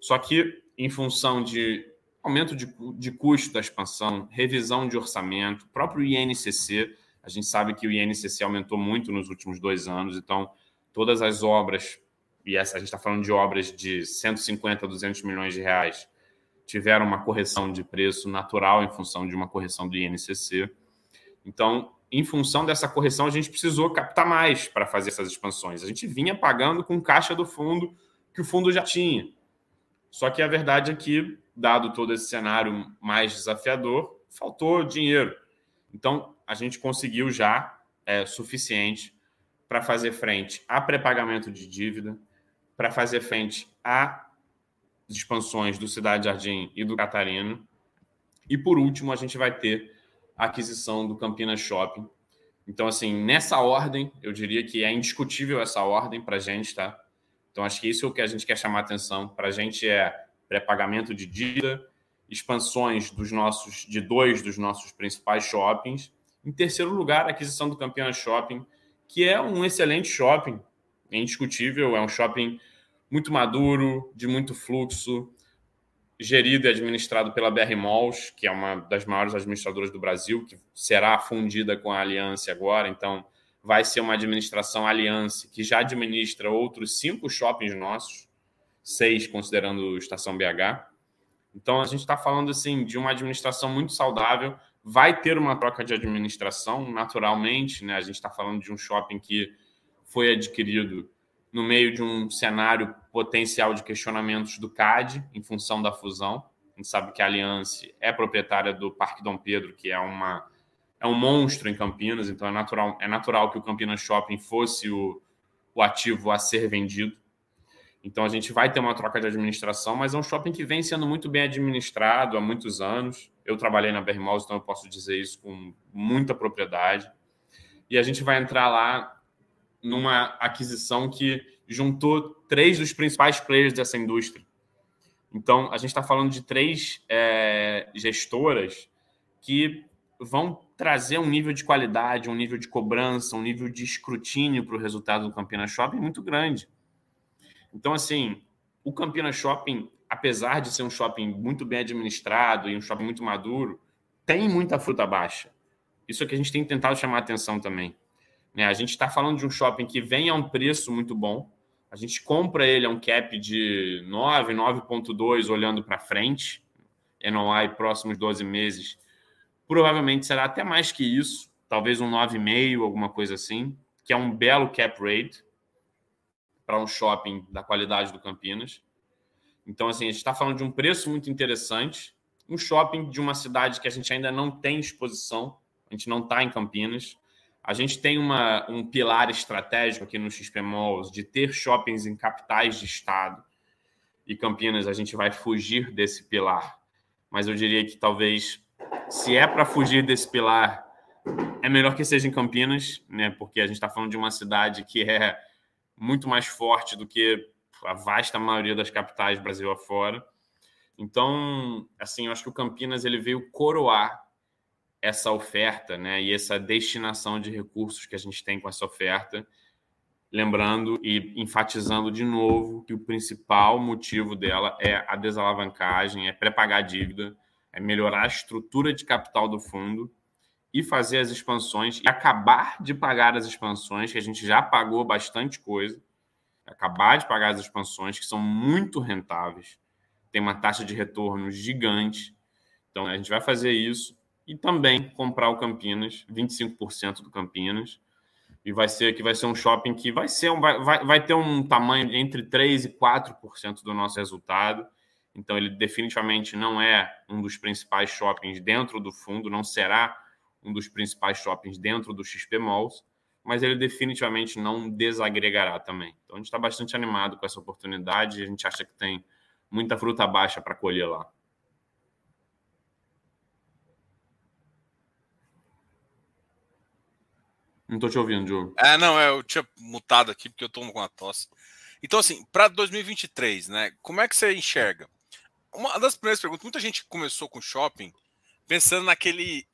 Só que em função de aumento de, de custo da expansão, revisão de orçamento, próprio INCC. A gente sabe que o INCC aumentou muito nos últimos dois anos, então todas as obras, e a gente está falando de obras de 150 a 200 milhões de reais, tiveram uma correção de preço natural em função de uma correção do INCC. Então, em função dessa correção, a gente precisou captar mais para fazer essas expansões. A gente vinha pagando com caixa do fundo que o fundo já tinha. Só que a verdade é que, dado todo esse cenário mais desafiador, faltou dinheiro. Então, a gente conseguiu já é, suficiente para fazer frente a pré-pagamento de dívida, para fazer frente a expansões do Cidade Jardim e do Catarino. E por último, a gente vai ter a aquisição do Campinas Shopping. Então, assim, nessa ordem, eu diria que é indiscutível essa ordem para a gente, tá? Então, acho que isso é o que a gente quer chamar atenção. Para a gente é pré-pagamento de dívida, expansões dos nossos, de dois dos nossos principais shoppings. Em terceiro lugar, a aquisição do Campinas Shopping, que é um excelente shopping, é indiscutível, é um shopping muito maduro, de muito fluxo, gerido e administrado pela BR Malls, que é uma das maiores administradoras do Brasil, que será fundida com a Aliança agora. Então, vai ser uma administração aliança que já administra outros cinco shoppings nossos, seis considerando Estação BH. Então a gente está falando assim de uma administração muito saudável. Vai ter uma troca de administração naturalmente, né? A gente está falando de um shopping que foi adquirido no meio de um cenário potencial de questionamentos do CAD em função da fusão. A gente sabe que a Aliança é proprietária do Parque Dom Pedro, que é uma é um monstro em Campinas, então é natural, é natural que o Campinas Shopping fosse o, o ativo a ser vendido. Então a gente vai ter uma troca de administração, mas é um shopping que vem sendo muito bem administrado há muitos anos. Eu trabalhei na BR Malls, então eu posso dizer isso com muita propriedade. E a gente vai entrar lá numa aquisição que juntou três dos principais players dessa indústria. Então a gente está falando de três é, gestoras que vão trazer um nível de qualidade, um nível de cobrança, um nível de escrutínio para o resultado do Campinas Shopping muito grande. Então, assim, o Campinas Shopping, apesar de ser um shopping muito bem administrado e um shopping muito maduro, tem muita fruta baixa. Isso é que a gente tem tentado chamar a atenção também. Né? A gente está falando de um shopping que vem a um preço muito bom. A gente compra ele a um cap de 9, 9,2 olhando para frente. NOI próximos 12 meses Provavelmente será até mais que isso, talvez um 9,5, alguma coisa assim, que é um belo cap rate para um shopping da qualidade do Campinas. Então, assim, a gente está falando de um preço muito interessante, um shopping de uma cidade que a gente ainda não tem exposição, a gente não está em Campinas. A gente tem uma, um pilar estratégico aqui no XP Malls de ter shoppings em capitais de estado. E Campinas, a gente vai fugir desse pilar. Mas eu diria que talvez se é para fugir desse pilar, é melhor que seja em Campinas, né? Porque a gente está falando de uma cidade que é muito mais forte do que a vasta maioria das capitais Brasil afora. Então, assim, eu acho que o Campinas ele veio coroar essa oferta, né? E essa destinação de recursos que a gente tem com essa oferta, lembrando e enfatizando de novo que o principal motivo dela é a desalavancagem, é pré-pagar dívida é melhorar a estrutura de capital do fundo e fazer as expansões e acabar de pagar as expansões, que a gente já pagou bastante coisa, acabar de pagar as expansões, que são muito rentáveis, tem uma taxa de retorno gigante. Então, a gente vai fazer isso e também comprar o Campinas, 25% do Campinas, e vai ser que vai ser um shopping que vai ser um, vai, vai ter um tamanho entre 3 e 4% do nosso resultado então, ele definitivamente não é um dos principais shoppings dentro do fundo, não será um dos principais shoppings dentro do XP Malls, mas ele definitivamente não desagregará também. Então, a gente está bastante animado com essa oportunidade a gente acha que tem muita fruta baixa para colher lá. Não estou te ouvindo, Diogo. É, não, eu tinha mutado aqui porque eu estou com a tosse. Então, assim, para 2023, né? Como é que você enxerga? uma das primeiras perguntas, muita gente começou com shopping pensando naquele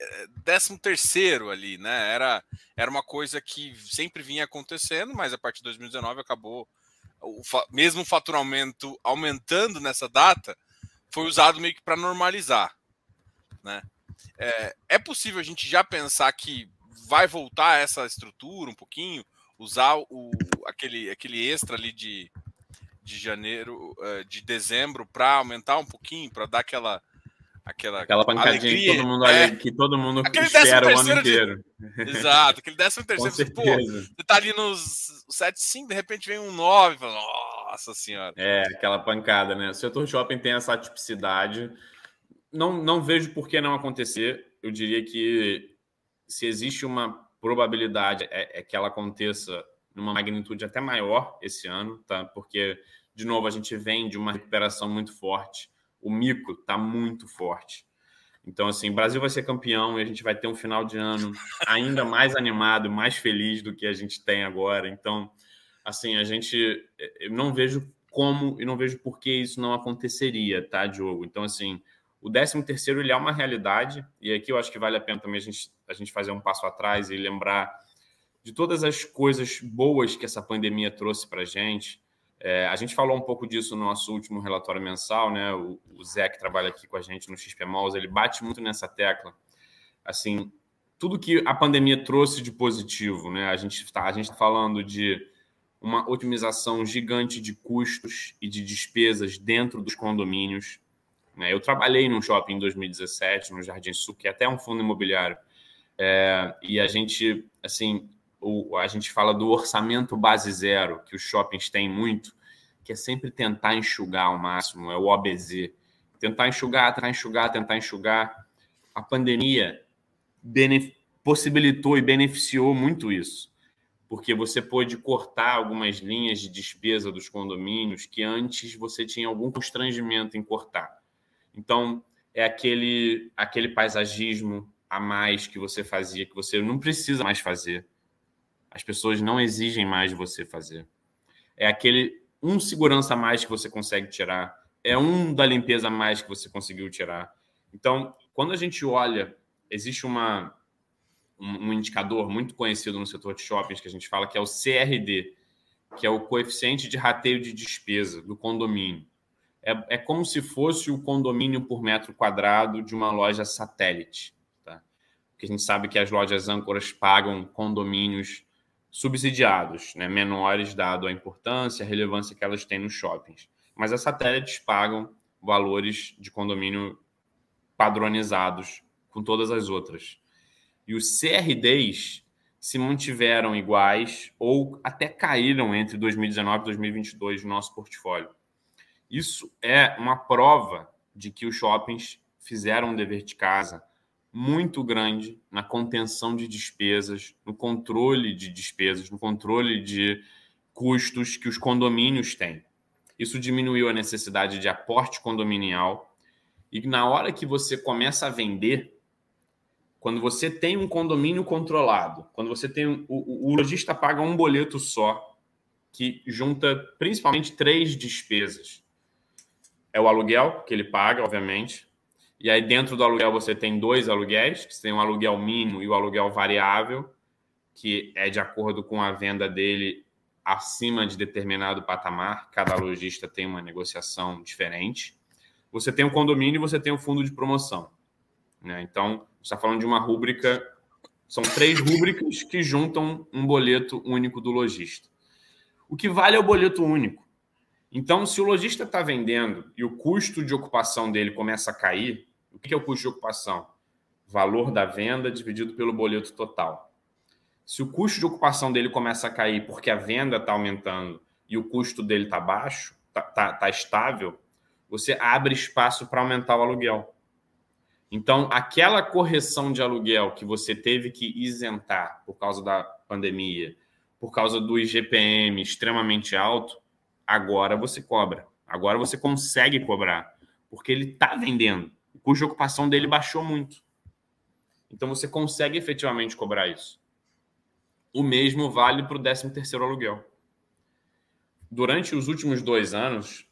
13 eh, terceiro ali, né? Era, era uma coisa que sempre vinha acontecendo, mas a partir de 2019 acabou o mesmo faturamento aumentando nessa data, foi usado meio que para normalizar, né? É, é possível a gente já pensar que vai voltar essa estrutura um pouquinho, usar o, aquele, aquele extra ali de, de janeiro, eh, de dezembro, para aumentar um pouquinho, para dar aquela aquela, aquela pancadinha alegria, que todo mundo, é, que todo mundo espera o ano inteiro. De... Exato, aquele décimo terceiro. Pô, você tá ali nos 7,5, de repente vem um 9, nossa senhora. É, aquela pancada, né? O setor shopping tem essa tipicidade. Não, não vejo por que não acontecer. Eu diria que se existe uma probabilidade é, é que ela aconteça numa magnitude até maior esse ano, tá? Porque, de novo, a gente vem de uma recuperação muito forte o mico está muito forte. Então, assim, Brasil vai ser campeão e a gente vai ter um final de ano ainda mais animado, mais feliz do que a gente tem agora. Então, assim, a gente. Eu não vejo como e não vejo por que isso não aconteceria, tá, Diogo? Então, assim, o 13 terceiro ele é uma realidade, e aqui eu acho que vale a pena também a gente, a gente fazer um passo atrás e lembrar de todas as coisas boas que essa pandemia trouxe para a gente. É, a gente falou um pouco disso no nosso último relatório mensal, né? O, o Zé, que trabalha aqui com a gente no XP Malls, ele bate muito nessa tecla. Assim, tudo que a pandemia trouxe de positivo, né? A gente está tá falando de uma otimização gigante de custos e de despesas dentro dos condomínios. Né? Eu trabalhei num shopping em 2017, no Jardim Sul, que é até um fundo imobiliário, é, e a gente, assim, o, a gente fala do orçamento base zero, que os shoppings têm muito, que é sempre tentar enxugar ao máximo, é o OBZ. Tentar enxugar, tentar enxugar, tentar enxugar. A pandemia possibilitou e beneficiou muito isso, porque você pôde cortar algumas linhas de despesa dos condomínios que antes você tinha algum constrangimento em cortar. Então, é aquele, aquele paisagismo a mais que você fazia, que você não precisa mais fazer as pessoas não exigem mais de você fazer. É aquele um segurança a mais que você consegue tirar, é um da limpeza a mais que você conseguiu tirar. Então, quando a gente olha, existe uma um indicador muito conhecido no setor de shoppings que a gente fala que é o CRD, que é o coeficiente de rateio de despesa do condomínio. É, é como se fosse o condomínio por metro quadrado de uma loja satélite. Tá? Porque a gente sabe que as lojas âncoras pagam condomínios subsidiados, né, menores, dado a importância, a relevância que elas têm nos shoppings. Mas as satélites pagam valores de condomínio padronizados com todas as outras. E os CRDs se mantiveram iguais ou até caíram entre 2019 e 2022 no nosso portfólio. Isso é uma prova de que os shoppings fizeram um dever de casa, muito grande na contenção de despesas, no controle de despesas, no controle de custos que os condomínios têm. Isso diminuiu a necessidade de aporte condominial. E na hora que você começa a vender, quando você tem um condomínio controlado, quando você tem o, o, o lojista paga um boleto só, que junta principalmente três despesas. É o aluguel que ele paga, obviamente, e aí, dentro do aluguel, você tem dois aluguéis, que tem um aluguel mínimo e o aluguel variável, que é de acordo com a venda dele acima de determinado patamar. Cada lojista tem uma negociação diferente. Você tem o condomínio e você tem o fundo de promoção. Né? Então, está falando de uma rúbrica. São três rúbricas que juntam um boleto único do lojista. O que vale é o boleto único. Então, se o lojista está vendendo e o custo de ocupação dele começa a cair, o que é o custo de ocupação? Valor da venda dividido pelo boleto total. Se o custo de ocupação dele começa a cair porque a venda está aumentando e o custo dele está baixo, está tá, tá estável, você abre espaço para aumentar o aluguel. Então, aquela correção de aluguel que você teve que isentar por causa da pandemia, por causa do IGPM extremamente alto, agora você cobra. Agora você consegue cobrar, porque ele está vendendo o custo de ocupação dele baixou muito. Então você consegue efetivamente cobrar isso. O mesmo vale para o 13 terceiro aluguel. Durante os últimos dois anos,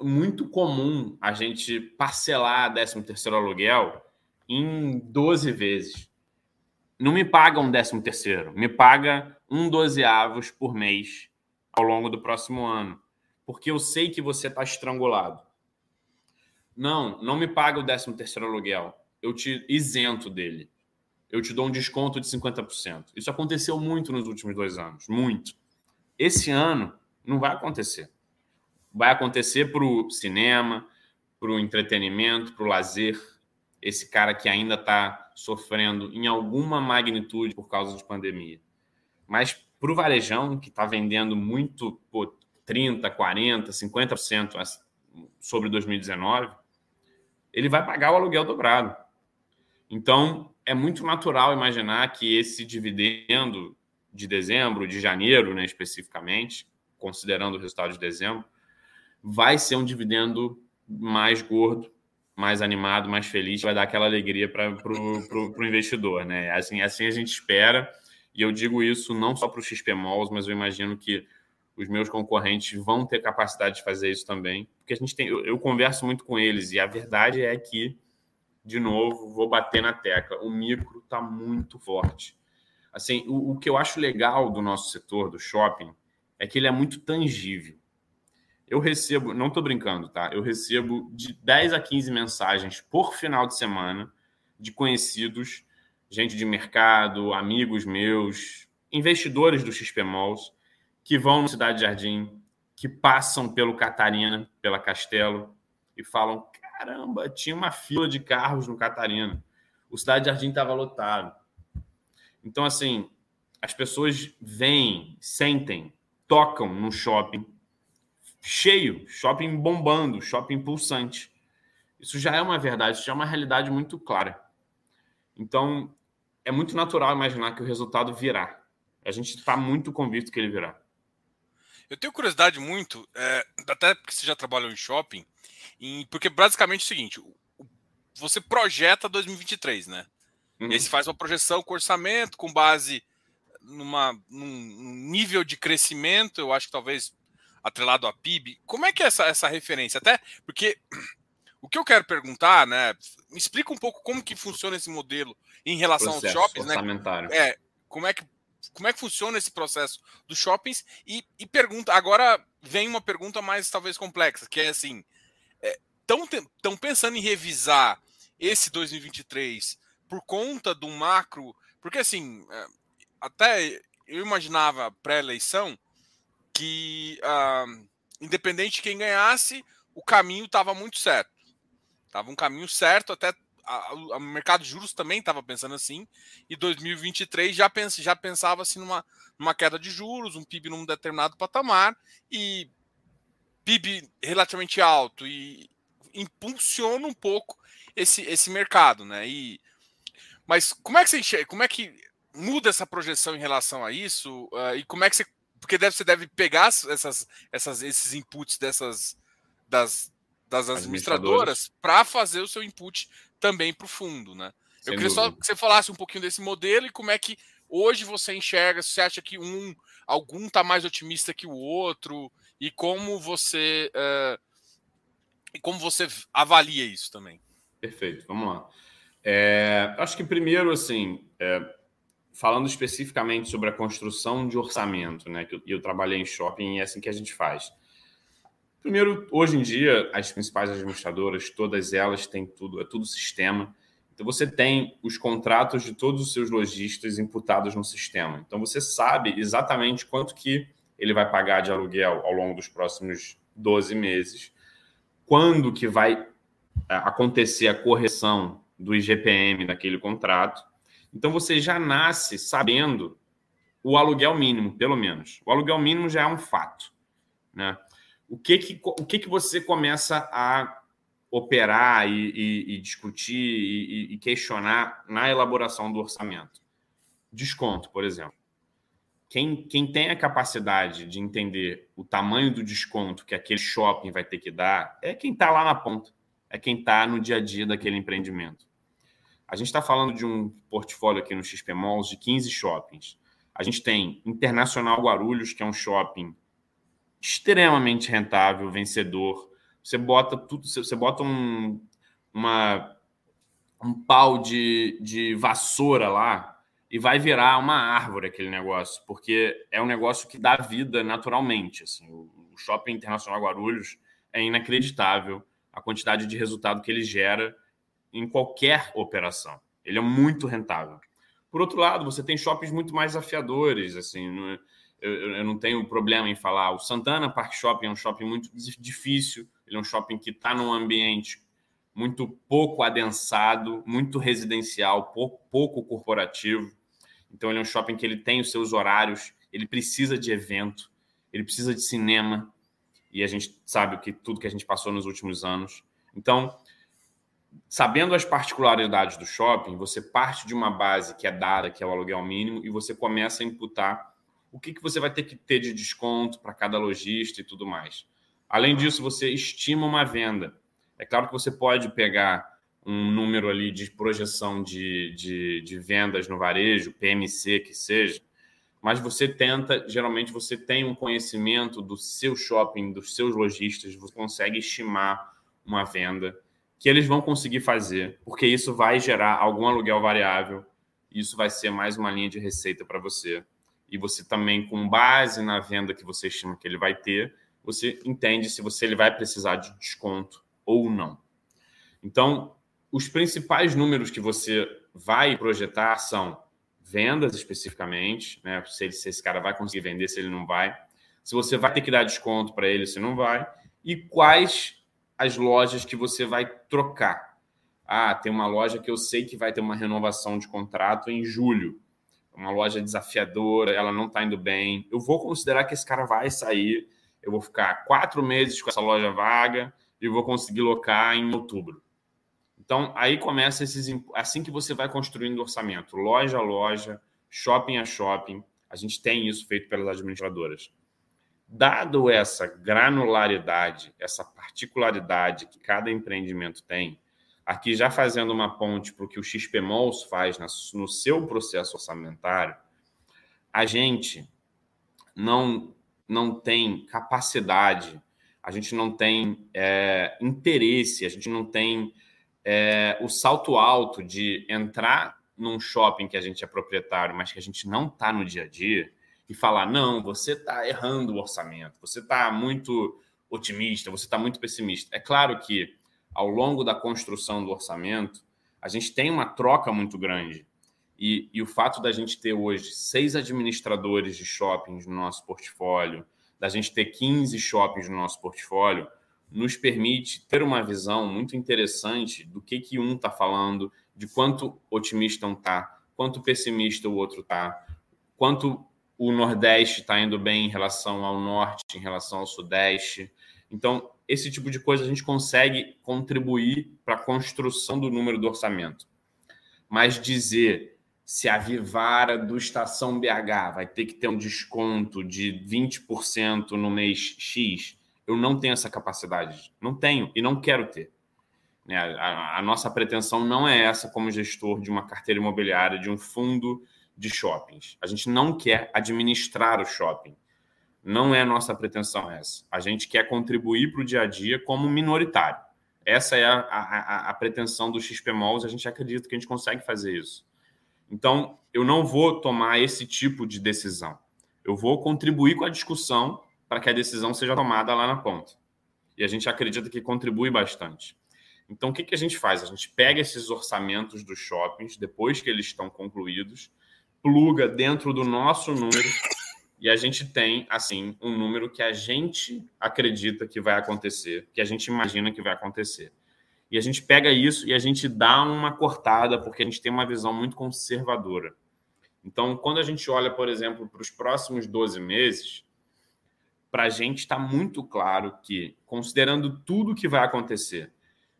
muito comum a gente parcelar 13 terceiro aluguel em 12 vezes. Não me paga um 13 terceiro, me paga um dozeavos por mês ao longo do próximo ano. Porque eu sei que você está estrangulado. não, não me paga o 13 terceiro aluguel, eu te isento dele. Eu te dou um desconto de 50%. Isso aconteceu muito nos últimos dois anos, muito. Esse ano não vai acontecer. Vai acontecer para o cinema, para o entretenimento, para o lazer. Esse cara que ainda está sofrendo em alguma magnitude por causa de pandemia. Mas para o varejão, que está vendendo muito, pô, 30%, 40%, 50% sobre 2019, ele vai pagar o aluguel dobrado. Então, é muito natural imaginar que esse dividendo de dezembro, de janeiro, né, especificamente, considerando o resultado de dezembro, vai ser um dividendo mais gordo, mais animado, mais feliz, vai dar aquela alegria para o investidor. Né? Assim, assim a gente espera, e eu digo isso não só para o XP Malls, mas eu imagino que os meus concorrentes vão ter capacidade de fazer isso também, porque a gente tem, eu, eu converso muito com eles, e a verdade é que, de novo, vou bater na tecla, o micro está muito forte. Assim, o, o que eu acho legal do nosso setor, do shopping, é que ele é muito tangível. Eu recebo, não estou brincando, tá? Eu recebo de 10 a 15 mensagens por final de semana de conhecidos, gente de mercado, amigos meus, investidores do XP Malls, que vão no Cidade Jardim, que passam pelo Catarina, pela Castelo, e falam: caramba, tinha uma fila de carros no Catarina. O Cidade Jardim estava lotado. Então, assim, as pessoas vêm, sentem, tocam no shopping cheio, shopping bombando, shopping pulsante. Isso já é uma verdade, isso já é uma realidade muito clara. Então, é muito natural imaginar que o resultado virá. A gente está muito convicto que ele virá. Eu tenho curiosidade muito, é, até porque você já trabalhou em shopping, em, porque basicamente é o seguinte: você projeta 2023, né? Uhum. E aí você faz uma projeção com orçamento, com base numa, num nível de crescimento, eu acho que talvez atrelado a PIB. Como é que é essa, essa referência? Até porque o que eu quero perguntar, né? Me explica um pouco como que funciona esse modelo em relação Processo aos shoppings, né? É, como é que como é que funciona esse processo dos shoppings e, e pergunta agora vem uma pergunta mais talvez complexa que é assim estão é, pensando em revisar esse 2023 por conta do macro porque assim é, até eu imaginava pré-eleição que, uh, independente de quem ganhasse, o caminho estava muito certo. Estava um caminho certo, até o mercado de juros também estava pensando assim, e 2023 já, pensa, já pensava assim numa, numa queda de juros, um PIB num determinado patamar, e PIB relativamente alto e impulsiona um pouco esse, esse mercado, né? E, mas como é que você enxerga, como é que muda essa projeção em relação a isso? Uh, e como é que você. Porque deve, você deve pegar essas, essas, esses inputs dessas das, das administradoras para fazer o seu input também para o fundo, né? Sem Eu queria dúvida. só que você falasse um pouquinho desse modelo e como é que hoje você enxerga, se você acha que um algum está mais otimista que o outro e como você uh, e como você avalia isso também. Perfeito, vamos lá. É, acho que primeiro, assim, é, falando especificamente sobre a construção de orçamento, né? Que eu, eu trabalhei em shopping e é assim que a gente faz. Primeiro, hoje em dia, as principais administradoras, todas elas têm tudo, é tudo sistema. Então você tem os contratos de todos os seus lojistas imputados no sistema. Então você sabe exatamente quanto que ele vai pagar de aluguel ao longo dos próximos 12 meses, quando que vai é, acontecer a correção do IGPM daquele contrato então você já nasce sabendo o aluguel mínimo, pelo menos. O aluguel mínimo já é um fato, né? O que que, o que, que você começa a operar e, e, e discutir e, e questionar na elaboração do orçamento? Desconto, por exemplo. Quem, quem tem a capacidade de entender o tamanho do desconto que aquele shopping vai ter que dar é quem está lá na ponta, é quem está no dia a dia daquele empreendimento. A gente está falando de um portfólio aqui no XP Malls de 15 shoppings. A gente tem Internacional Guarulhos, que é um shopping extremamente rentável, vencedor. Você bota tudo, você bota um, uma, um pau de, de vassoura lá e vai virar uma árvore aquele negócio, porque é um negócio que dá vida naturalmente. Assim. O, Shopping Internacional Guarulhos é inacreditável a quantidade de resultado que ele gera em qualquer operação. Ele é muito rentável. Por outro lado, você tem shoppings muito mais afiadores, assim, eu, eu, não tenho problema em falar. O Santana Park Shopping é um shopping muito difícil, ele é um shopping que está num ambiente muito pouco adensado, muito residencial, pouco, pouco corporativo. Então, ele é um shopping que ele tem os seus horários, ele precisa de evento, ele precisa de cinema, e a gente sabe que tudo que a gente passou nos últimos anos. Então, sabendo as particularidades do shopping, você parte de uma base que é dada, que é o aluguel mínimo, e você começa a imputar o que, que você vai ter que ter de desconto para cada lojista e tudo mais. Além disso, você estima uma venda. É claro que você pode pegar um número ali de projeção de, de, de vendas no varejo, PMC que seja, mas você tenta, geralmente você tem um conhecimento do seu shopping, dos seus lojistas, você consegue estimar uma venda que eles vão conseguir fazer, porque isso vai gerar algum aluguel variável, isso vai ser mais uma linha de receita para você. E você também, com base na venda que você estima que ele vai ter, você entende se você ele vai precisar de desconto ou não. Então, os principais números que você vai projetar são vendas especificamente, né? Se, ele, se esse cara vai conseguir vender, se ele não vai, se você vai ter que dar desconto para ele, se não vai, e quais as lojas que você vai trocar. Ah, tem uma loja que eu sei que vai ter uma renovação de contrato em julho. Uma loja desafiadora, ela não está indo bem. Eu vou considerar que esse cara vai sair. Eu vou ficar quatro meses com essa loja vaga e vou conseguir locar em outubro. Então, aí começa esses. Assim que você vai construindo orçamento, loja a loja, shopping a shopping, a gente tem isso feito pelas administradoras. Dado essa granularidade, essa particularidade que cada empreendimento tem, aqui já fazendo uma ponte para o que o XPMOLS faz no seu processo orçamentário, a gente não, não tem capacidade, a gente não tem é, interesse, a gente não tem é, o salto alto de entrar num shopping que a gente é proprietário, mas que a gente não está no dia a dia, e falar: não, você está errando o orçamento, você está muito otimista, você está muito pessimista. É claro que ao longo da construção do orçamento, a gente tem uma troca muito grande. E, e o fato da gente ter hoje seis administradores de shoppings no nosso portfólio, da gente ter 15 shoppings no nosso portfólio, nos permite ter uma visão muito interessante do que, que um está falando, de quanto otimista um está, quanto pessimista o outro está, quanto o Nordeste está indo bem em relação ao Norte, em relação ao Sudeste. Então, esse tipo de coisa a gente consegue contribuir para a construção do número do orçamento. Mas dizer se a Vivara do Estação BH vai ter que ter um desconto de 20% no mês X, eu não tenho essa capacidade. Não tenho e não quero ter. Né, a, a nossa pretensão não é essa como gestor de uma carteira imobiliária, de um fundo de shoppings. A gente não quer administrar o shopping. Não é nossa pretensão essa. A gente quer contribuir para o dia a dia como minoritário. Essa é a, a, a pretensão do XP Malls. A gente acredita que a gente consegue fazer isso. Então, eu não vou tomar esse tipo de decisão. Eu vou contribuir com a discussão para que a decisão seja tomada lá na ponta. E a gente acredita que contribui bastante. Então, o que, que a gente faz? A gente pega esses orçamentos dos shoppings, depois que eles estão concluídos, pluga dentro do nosso número e a gente tem, assim, um número que a gente acredita que vai acontecer, que a gente imagina que vai acontecer. E a gente pega isso e a gente dá uma cortada, porque a gente tem uma visão muito conservadora. Então, quando a gente olha, por exemplo, para os próximos 12 meses, para a gente está muito claro que, considerando tudo que vai acontecer,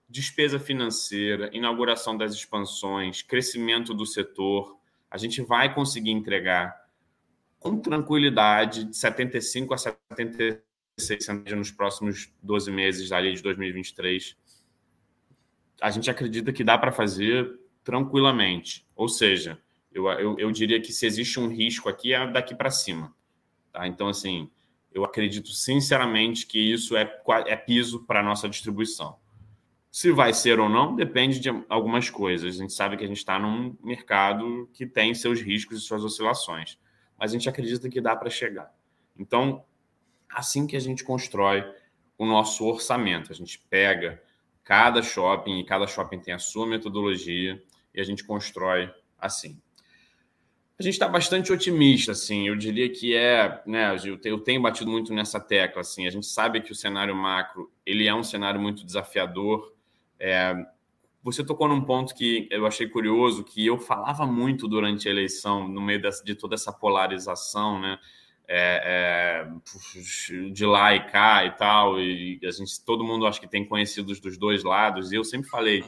despesa financeira, inauguração das expansões, crescimento do setor, a gente vai conseguir entregar com tranquilidade de 75 a 76 nos próximos 12 meses ali de 2023. A gente acredita que dá para fazer tranquilamente. Ou seja, eu, eu, eu, diria que se existe um risco aqui, é daqui para cima. Tá? Então, assim, eu acredito sinceramente que isso é, é piso para nossa distribuição. Se vai ser ou não, depende de algumas coisas. A gente sabe que a gente está num mercado que tem seus riscos e suas oscilações, mas a gente acredita que dá para chegar. Então, assim que a gente constrói o nosso orçamento, a gente pega Cada shopping e cada shopping tem a sua metodologia e a gente constrói assim. A gente está bastante otimista, assim. Eu diria que é, né? Eu tenho batido muito nessa tecla, assim. A gente sabe que o cenário macro ele é um cenário muito desafiador. É, você tocou num ponto que eu achei curioso, que eu falava muito durante a eleição, no meio de toda essa polarização, né? É, é, de lá e cá e tal, e a gente, todo mundo acho que tem conhecidos dos dois lados, e eu sempre falei,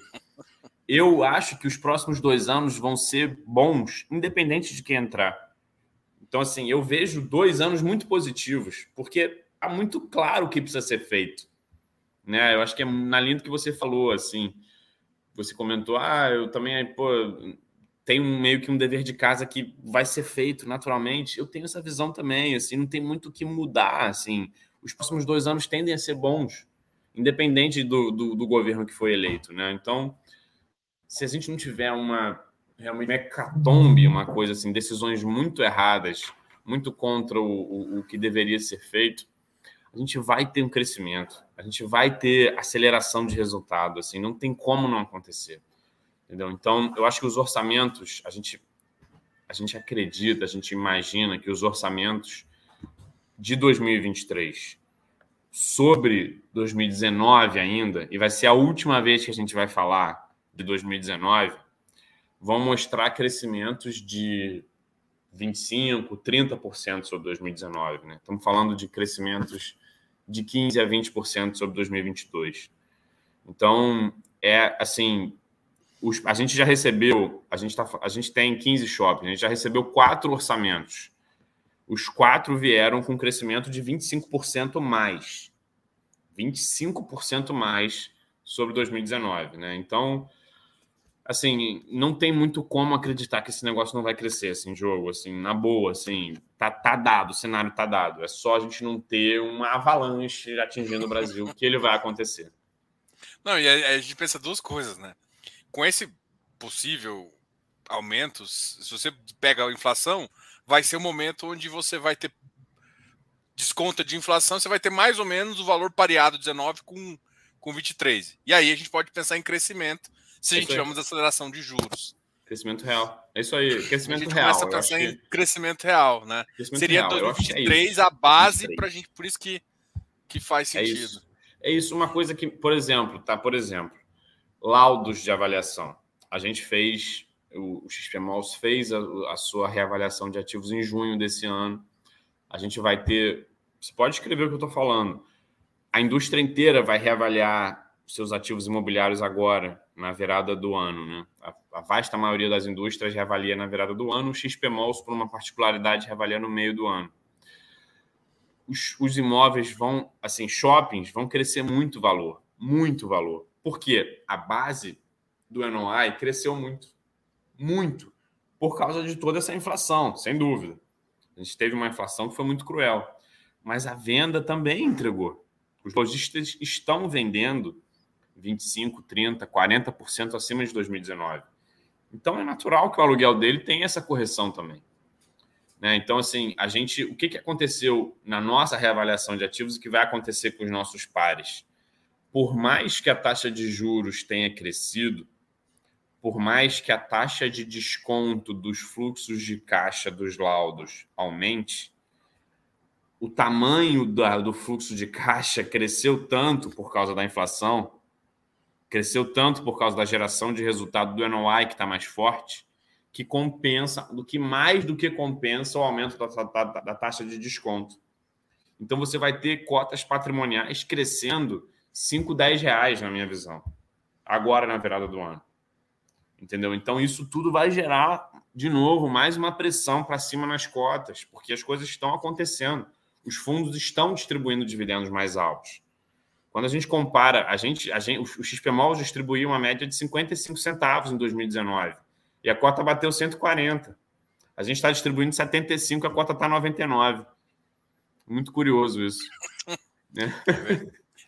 eu acho que os próximos dois anos vão ser bons, independente de quem entrar. Então, assim, eu vejo dois anos muito positivos, porque está muito claro o que precisa ser feito. Né? Eu acho que é na linha do que você falou, assim, você comentou, ah, eu também, pô, tenho meio que um dever de casa que vai ser feito naturalmente. Eu tenho essa visão também, assim, não tem muito o que mudar, assim. Os próximos dois anos tendem a ser bons, independente do, do, do governo que foi eleito, né? Então, se a gente não tiver uma realmente hecatombe, uma coisa assim, decisões muito erradas, muito contra o, o, o, que deveria ser feito, a gente vai ter um crescimento, a gente vai ter aceleração de resultado, assim, não tem como não acontecer, entendeu? Então, eu acho que os orçamentos, a gente, a gente acredita, a gente imagina que os orçamentos de 2023 sobre 2019 ainda, e vai ser a última vez que a gente vai falar de 2019 vão mostrar crescimentos de 25%, 30% sobre 2019. Né? Estamos falando de crescimentos de 15% a 20% sobre 2022. Então, é assim, os, a gente já recebeu, a gente, tá, a gente tem 15 shoppings, a gente já recebeu quatro orçamentos. Os quatro vieram com crescimento de 25% mais. 25% mais sobre 2019. Né? Então, assim, não tem muito como acreditar que esse negócio não vai crescer, assim, jogo, assim, na boa, assim, tá, tá dado, o cenário tá dado. É só a gente não ter uma avalanche atingindo o Brasil, que ele vai acontecer. Não, e a, a gente pensa duas coisas, né? Com esse possível aumento, se você pega a inflação, vai ser o um momento onde você vai ter desconta de inflação, você vai ter mais ou menos o valor pareado 19 com, com 23. E aí a gente pode pensar em crescimento gente tivermos aceleração de juros. Crescimento real. É isso aí, crescimento a gente real. Começa a pensar em que... crescimento real, né? Crescimento Seria real. 2023 é a base para a gente, por isso que, que faz sentido. É isso. é isso, uma coisa que, por exemplo, tá? Por exemplo, laudos de avaliação. A gente fez, o, o XPMOS fez a, a sua reavaliação de ativos em junho desse ano. A gente vai ter. Você pode escrever o que eu estou falando. A indústria inteira vai reavaliar seus ativos imobiliários agora, na virada do ano. Né? A, a, vasta maioria das indústrias reavalia na virada do ano, o XPMOLs, por uma particularidade, reavalia no meio do ano. Os, os, imóveis vão, assim, shoppings vão crescer muito valor, muito valor. Porque a base do NOI cresceu muito, muito, por causa de toda essa inflação, sem dúvida. A gente teve uma inflação que foi muito cruel, mas a venda também entregou. Os lojistas estão vendendo 25, 30, 40% acima de 2019. Então é natural que o aluguel dele tenha essa correção também. Né? Então, assim, a gente. O que, que aconteceu na nossa reavaliação de ativos e que vai acontecer com os nossos pares? Por mais que a taxa de juros tenha crescido, por mais que a taxa de desconto dos fluxos de caixa dos laudos aumente, o tamanho do fluxo de caixa cresceu tanto por causa da inflação cresceu tanto por causa da geração de resultado do NOI que está mais forte, que compensa, do que mais do que compensa o aumento da, da, da, taxa de desconto. Então você vai ter cotas patrimoniais crescendo 5, 10 reais, na minha visão, agora na virada do ano. Entendeu? Então isso tudo vai gerar, de novo, mais uma pressão para cima nas cotas, porque as coisas estão acontecendo. Os fundos estão distribuindo dividendos mais altos. Quando a gente compara, a gente, a gente, o XPMOL distribuiu uma média de 55 centavos em 2019 e a cota bateu 140. A gente está distribuindo 75, a cota está 99. Muito curioso isso. né?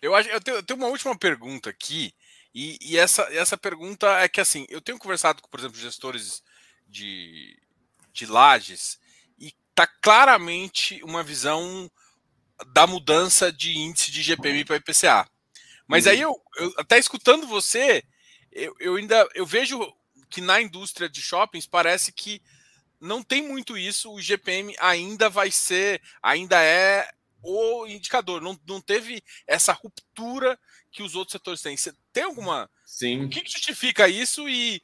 Eu, acho, eu, tenho, eu tenho uma última pergunta aqui, e, e, essa, essa pergunta é que assim, eu tenho conversado com, por exemplo, gestores de, de lajes, e está claramente uma visão da mudança de índice de GPM para IPCA. Mas uhum. aí eu, eu, até escutando você, eu, eu ainda eu vejo que na indústria de shoppings parece que não tem muito isso, o GPM ainda vai ser, ainda é o indicador, não, não teve essa ruptura que os outros setores têm. Você tem alguma. Sim. O que, que justifica isso e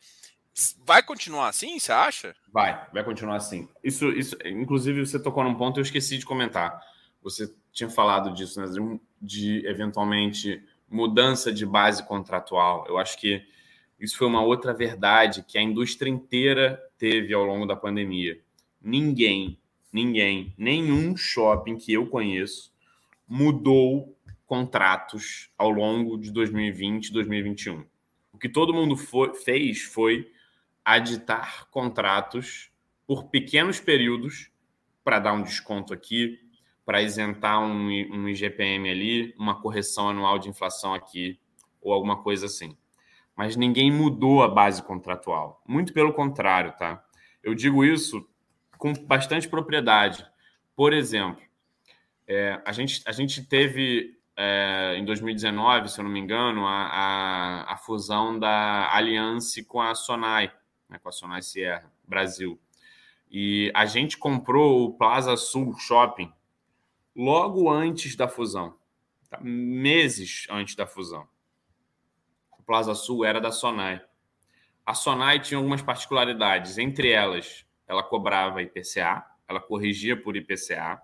vai continuar assim, você acha? Vai, vai continuar assim. Isso, isso, inclusive, você tocou num ponto eu esqueci de comentar. Você tinha falado disso, né? De, de eventualmente mudança de base contratual. Eu acho que isso foi uma outra verdade que a indústria inteira teve ao longo da pandemia. Ninguém, ninguém, nenhum shopping que eu conheço mudou contratos ao longo de 2020 e 2021. O que todo mundo foi, fez foi aditar contratos por pequenos períodos para dar um desconto aqui, para isentar um, um IGPM ali, uma correção anual de inflação aqui, ou alguma coisa assim mas ninguém mudou a base contratual. Muito pelo contrário, tá? Eu digo isso com bastante propriedade. Por exemplo, é, a, gente, a gente teve é, em 2019, se eu não me engano, a, a, a fusão da Aliança com a Sonai, né, com a Sonai Sierra Brasil. E a gente comprou o Plaza Sul Shopping logo antes da fusão, tá? meses antes da fusão. Plaza Sul era da Sonai. A Sonai tinha algumas particularidades, entre elas, ela cobrava IPCA, ela corrigia por IPCA,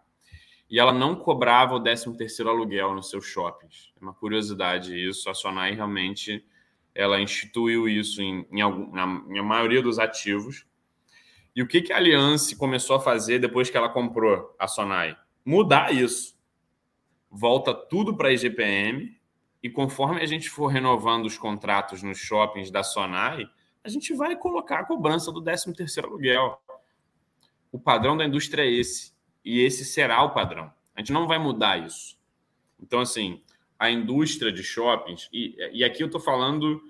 e ela não cobrava o 13º aluguel nos seus shoppings. É uma curiosidade isso, a Sonai realmente ela instituiu isso em, em, algum, na, na maioria dos ativos. E o que, que a Aliança começou a fazer depois que ela comprou a Sonai? Mudar isso. Volta tudo para a IGPM e conforme a gente for renovando os contratos nos shoppings da Sonai, a gente vai colocar a cobrança do 13º aluguel. O padrão da indústria é esse. E esse será o padrão. A gente não vai mudar isso. Então, assim, a indústria de shoppings, e, e aqui eu estou falando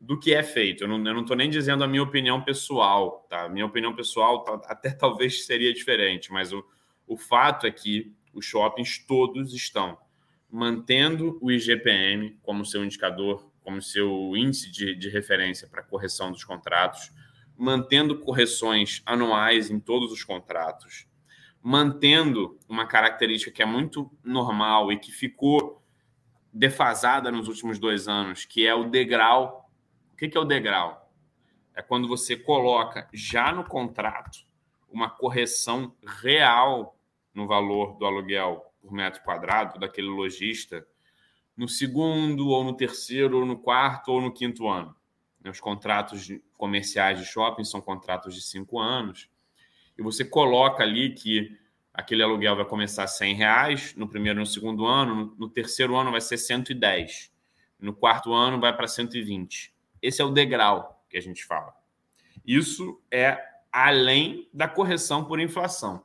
do que é feito. Eu não estou nem dizendo a minha opinião pessoal, tá? Minha opinião pessoal tá, até talvez seria diferente, mas o, o fato é que os shoppings todos estão mantendo o IGPM como seu indicador, como seu índice de, de referência para correção dos contratos, mantendo correções anuais em todos os contratos, mantendo uma característica que é muito normal e que ficou defasada nos últimos dois anos, que é o degrau. O que é o degrau? É quando você coloca já no contrato uma correção real no valor do aluguel por metro quadrado daquele lojista no segundo, ou no terceiro, ou no quarto, ou no quinto ano. Os contratos comerciais de shopping são contratos de cinco anos. E você coloca ali que aquele aluguel vai começar a 100 reais no primeiro e no segundo ano, no terceiro ano vai ser 110, no quarto ano vai para 120. Esse é o degrau que a gente fala. Isso é além da correção por inflação.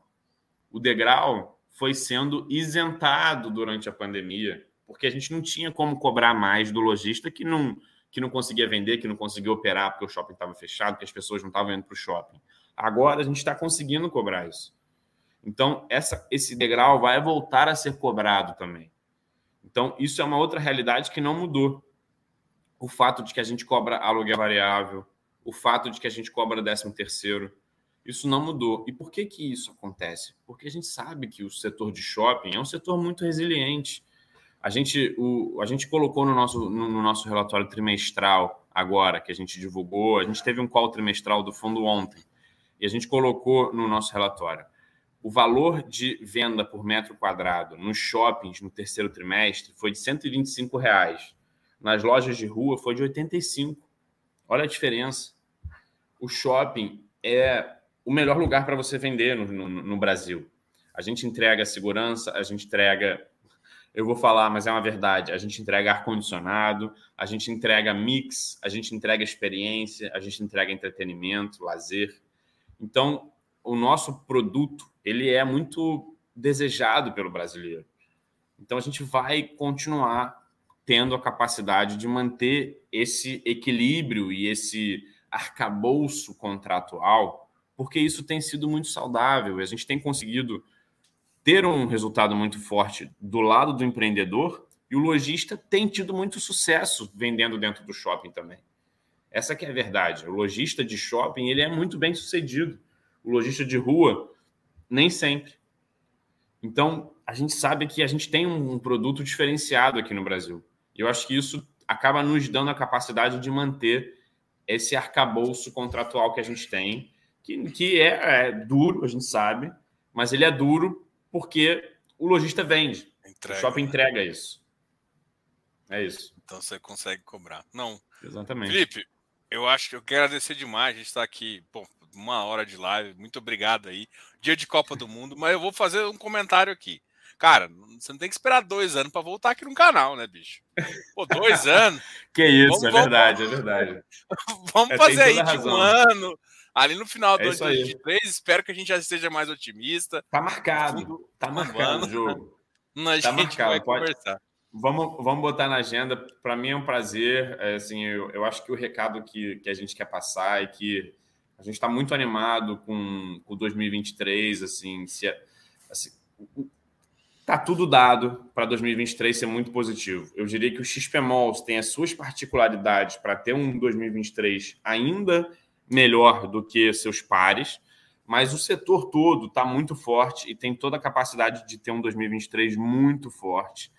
O degrau foi sendo isentado durante a pandemia, porque a gente não tinha como cobrar mais do lojista que não, que não conseguia vender, que não conseguia operar porque o shopping estava fechado, que as pessoas não estavam indo para o shopping. Agora a gente está conseguindo cobrar isso. Então, essa, esse degrau vai voltar a ser cobrado também. Então, isso é uma outra realidade que não mudou. O fato de que a gente cobra aluguel variável, o fato de que a gente cobra décimo terceiro, isso não mudou. E por que, que isso acontece? Porque a gente sabe que o setor de shopping é um setor muito resiliente. A gente, o, a gente colocou no nosso, no, no nosso relatório trimestral, agora, que a gente divulgou, a gente teve um call trimestral do fundo ontem, e a gente colocou no nosso relatório. O valor de venda por metro quadrado nos shoppings no terceiro trimestre foi de 125 reais. Nas lojas de rua foi de 85. Olha a diferença. O shopping é o melhor lugar para você vender no, no, no, Brasil. A gente entrega segurança, a gente entrega. Eu vou falar, mas é uma verdade. A gente entrega ar-condicionado, a gente entrega mix, a gente entrega experiência, a gente entrega entretenimento, lazer. Então, o nosso produto ele é muito desejado pelo brasileiro. Então, a gente vai continuar tendo a capacidade de manter esse equilíbrio e esse arcabouço contratual porque isso tem sido muito saudável e a gente tem conseguido ter um resultado muito forte do lado do empreendedor E o lojista tem tido muito sucesso vendendo dentro do shopping também. Essa que é a verdade. O lojista de shopping ele é muito bem sucedido. O lojista de rua, nem sempre. Então, a gente sabe que a gente tem um produto diferenciado aqui no Brasil. E eu acho que isso acaba nos dando a capacidade de manter esse arcabouço contratual que a gente tem, que, que é, é duro, a gente sabe, mas ele é duro porque o lojista vende. Entrega, o shopping né? entrega isso. É isso. Então você consegue cobrar. Não. Exatamente. Felipe, eu acho que eu quero agradecer demais. A gente está aqui, pô, uma hora de live. Muito obrigado aí. Dia de Copa do Mundo, mas eu vou fazer um comentário aqui. Cara, você não tem que esperar dois anos para voltar aqui no canal, né, bicho? Pô, dois anos. que isso, vamos, é verdade, vamos, é verdade. vamos é, fazer aí de um ano. Ali no final de é 2023, espero que a gente já esteja mais otimista. Tá marcado. Tá marcado o jogo. A tá marcado, vai pode... conversar. Vamos, vamos botar na agenda. Para mim é um prazer. É, assim, eu, eu acho que o recado que, que a gente quer passar é que a gente está muito animado com o 2023. Assim, se, é, assim, Tá tudo dado para 2023 ser muito positivo. Eu diria que o XPMOLs tem as suas particularidades para ter um 2023 ainda melhor do que seus pares, mas o setor todo está muito forte e tem toda a capacidade de ter um 2023 muito forte.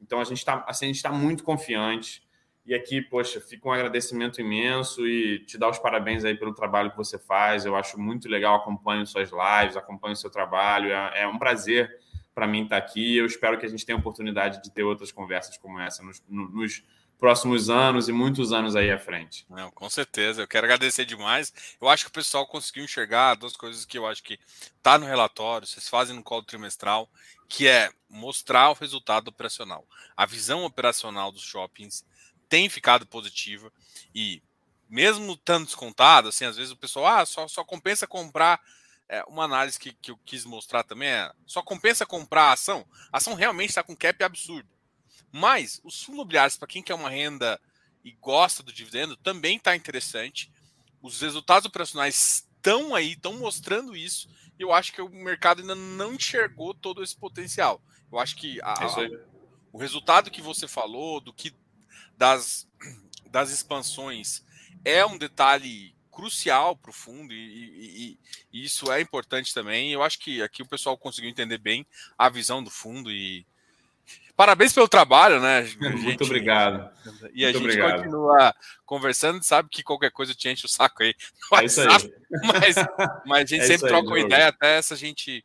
Então a gente está assim, está muito confiante. E aqui, poxa, fica um agradecimento imenso e te dar os parabéns aí pelo trabalho que você faz. Eu acho muito legal, acompanho suas lives, acompanho seu trabalho. É, é um prazer para mim estar tá aqui. Eu espero que a gente tenha a oportunidade de ter outras conversas como essa nos, nos próximos anos e muitos anos aí à frente. Não, com certeza. Eu quero agradecer demais. Eu acho que o pessoal conseguiu enxergar duas coisas que eu acho que tá no relatório, vocês fazem no call trimestral, que é mostrar o resultado operacional. A visão operacional dos shoppings tem ficado positiva e mesmo estando descontado, assim, às vezes o pessoal, ah, só, só compensa comprar é, uma análise que, que eu quis mostrar também é: só compensa comprar a ação? A ação realmente está com cap absurdo. Mas os fundos imobiliários, para quem quer uma renda e gosta do dividendo, também está interessante. Os resultados operacionais estão aí, estão mostrando isso. E eu acho que o mercado ainda não enxergou todo esse potencial. Eu acho que a, a, o resultado que você falou, do que das, das expansões, é um detalhe crucial para o fundo e, e, e, isso é importante também. Eu acho que aqui o pessoal conseguiu entender bem a visão do fundo e parabéns pelo trabalho, né? Gente, Muito obrigado. E a Muito gente obrigado. continua conversando, sabe que qualquer coisa te enche o saco aí. É isso aí. Mas, mas a gente é sempre troca uma ideia, até se a gente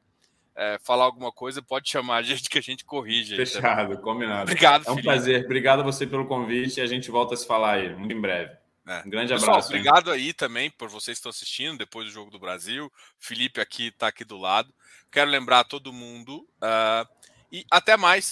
é, falar alguma coisa, pode chamar a gente que a gente corrige. Fechado, combinado. Obrigado, É um Felipe. prazer. Obrigado a você pelo convite e a gente volta a se falar aí, muito em breve. É. Um grande Pessoal, abraço. Obrigado aí também por vocês que estão assistindo depois do Jogo do Brasil. Felipe aqui está aqui do lado. Quero lembrar a todo mundo uh, e até mais.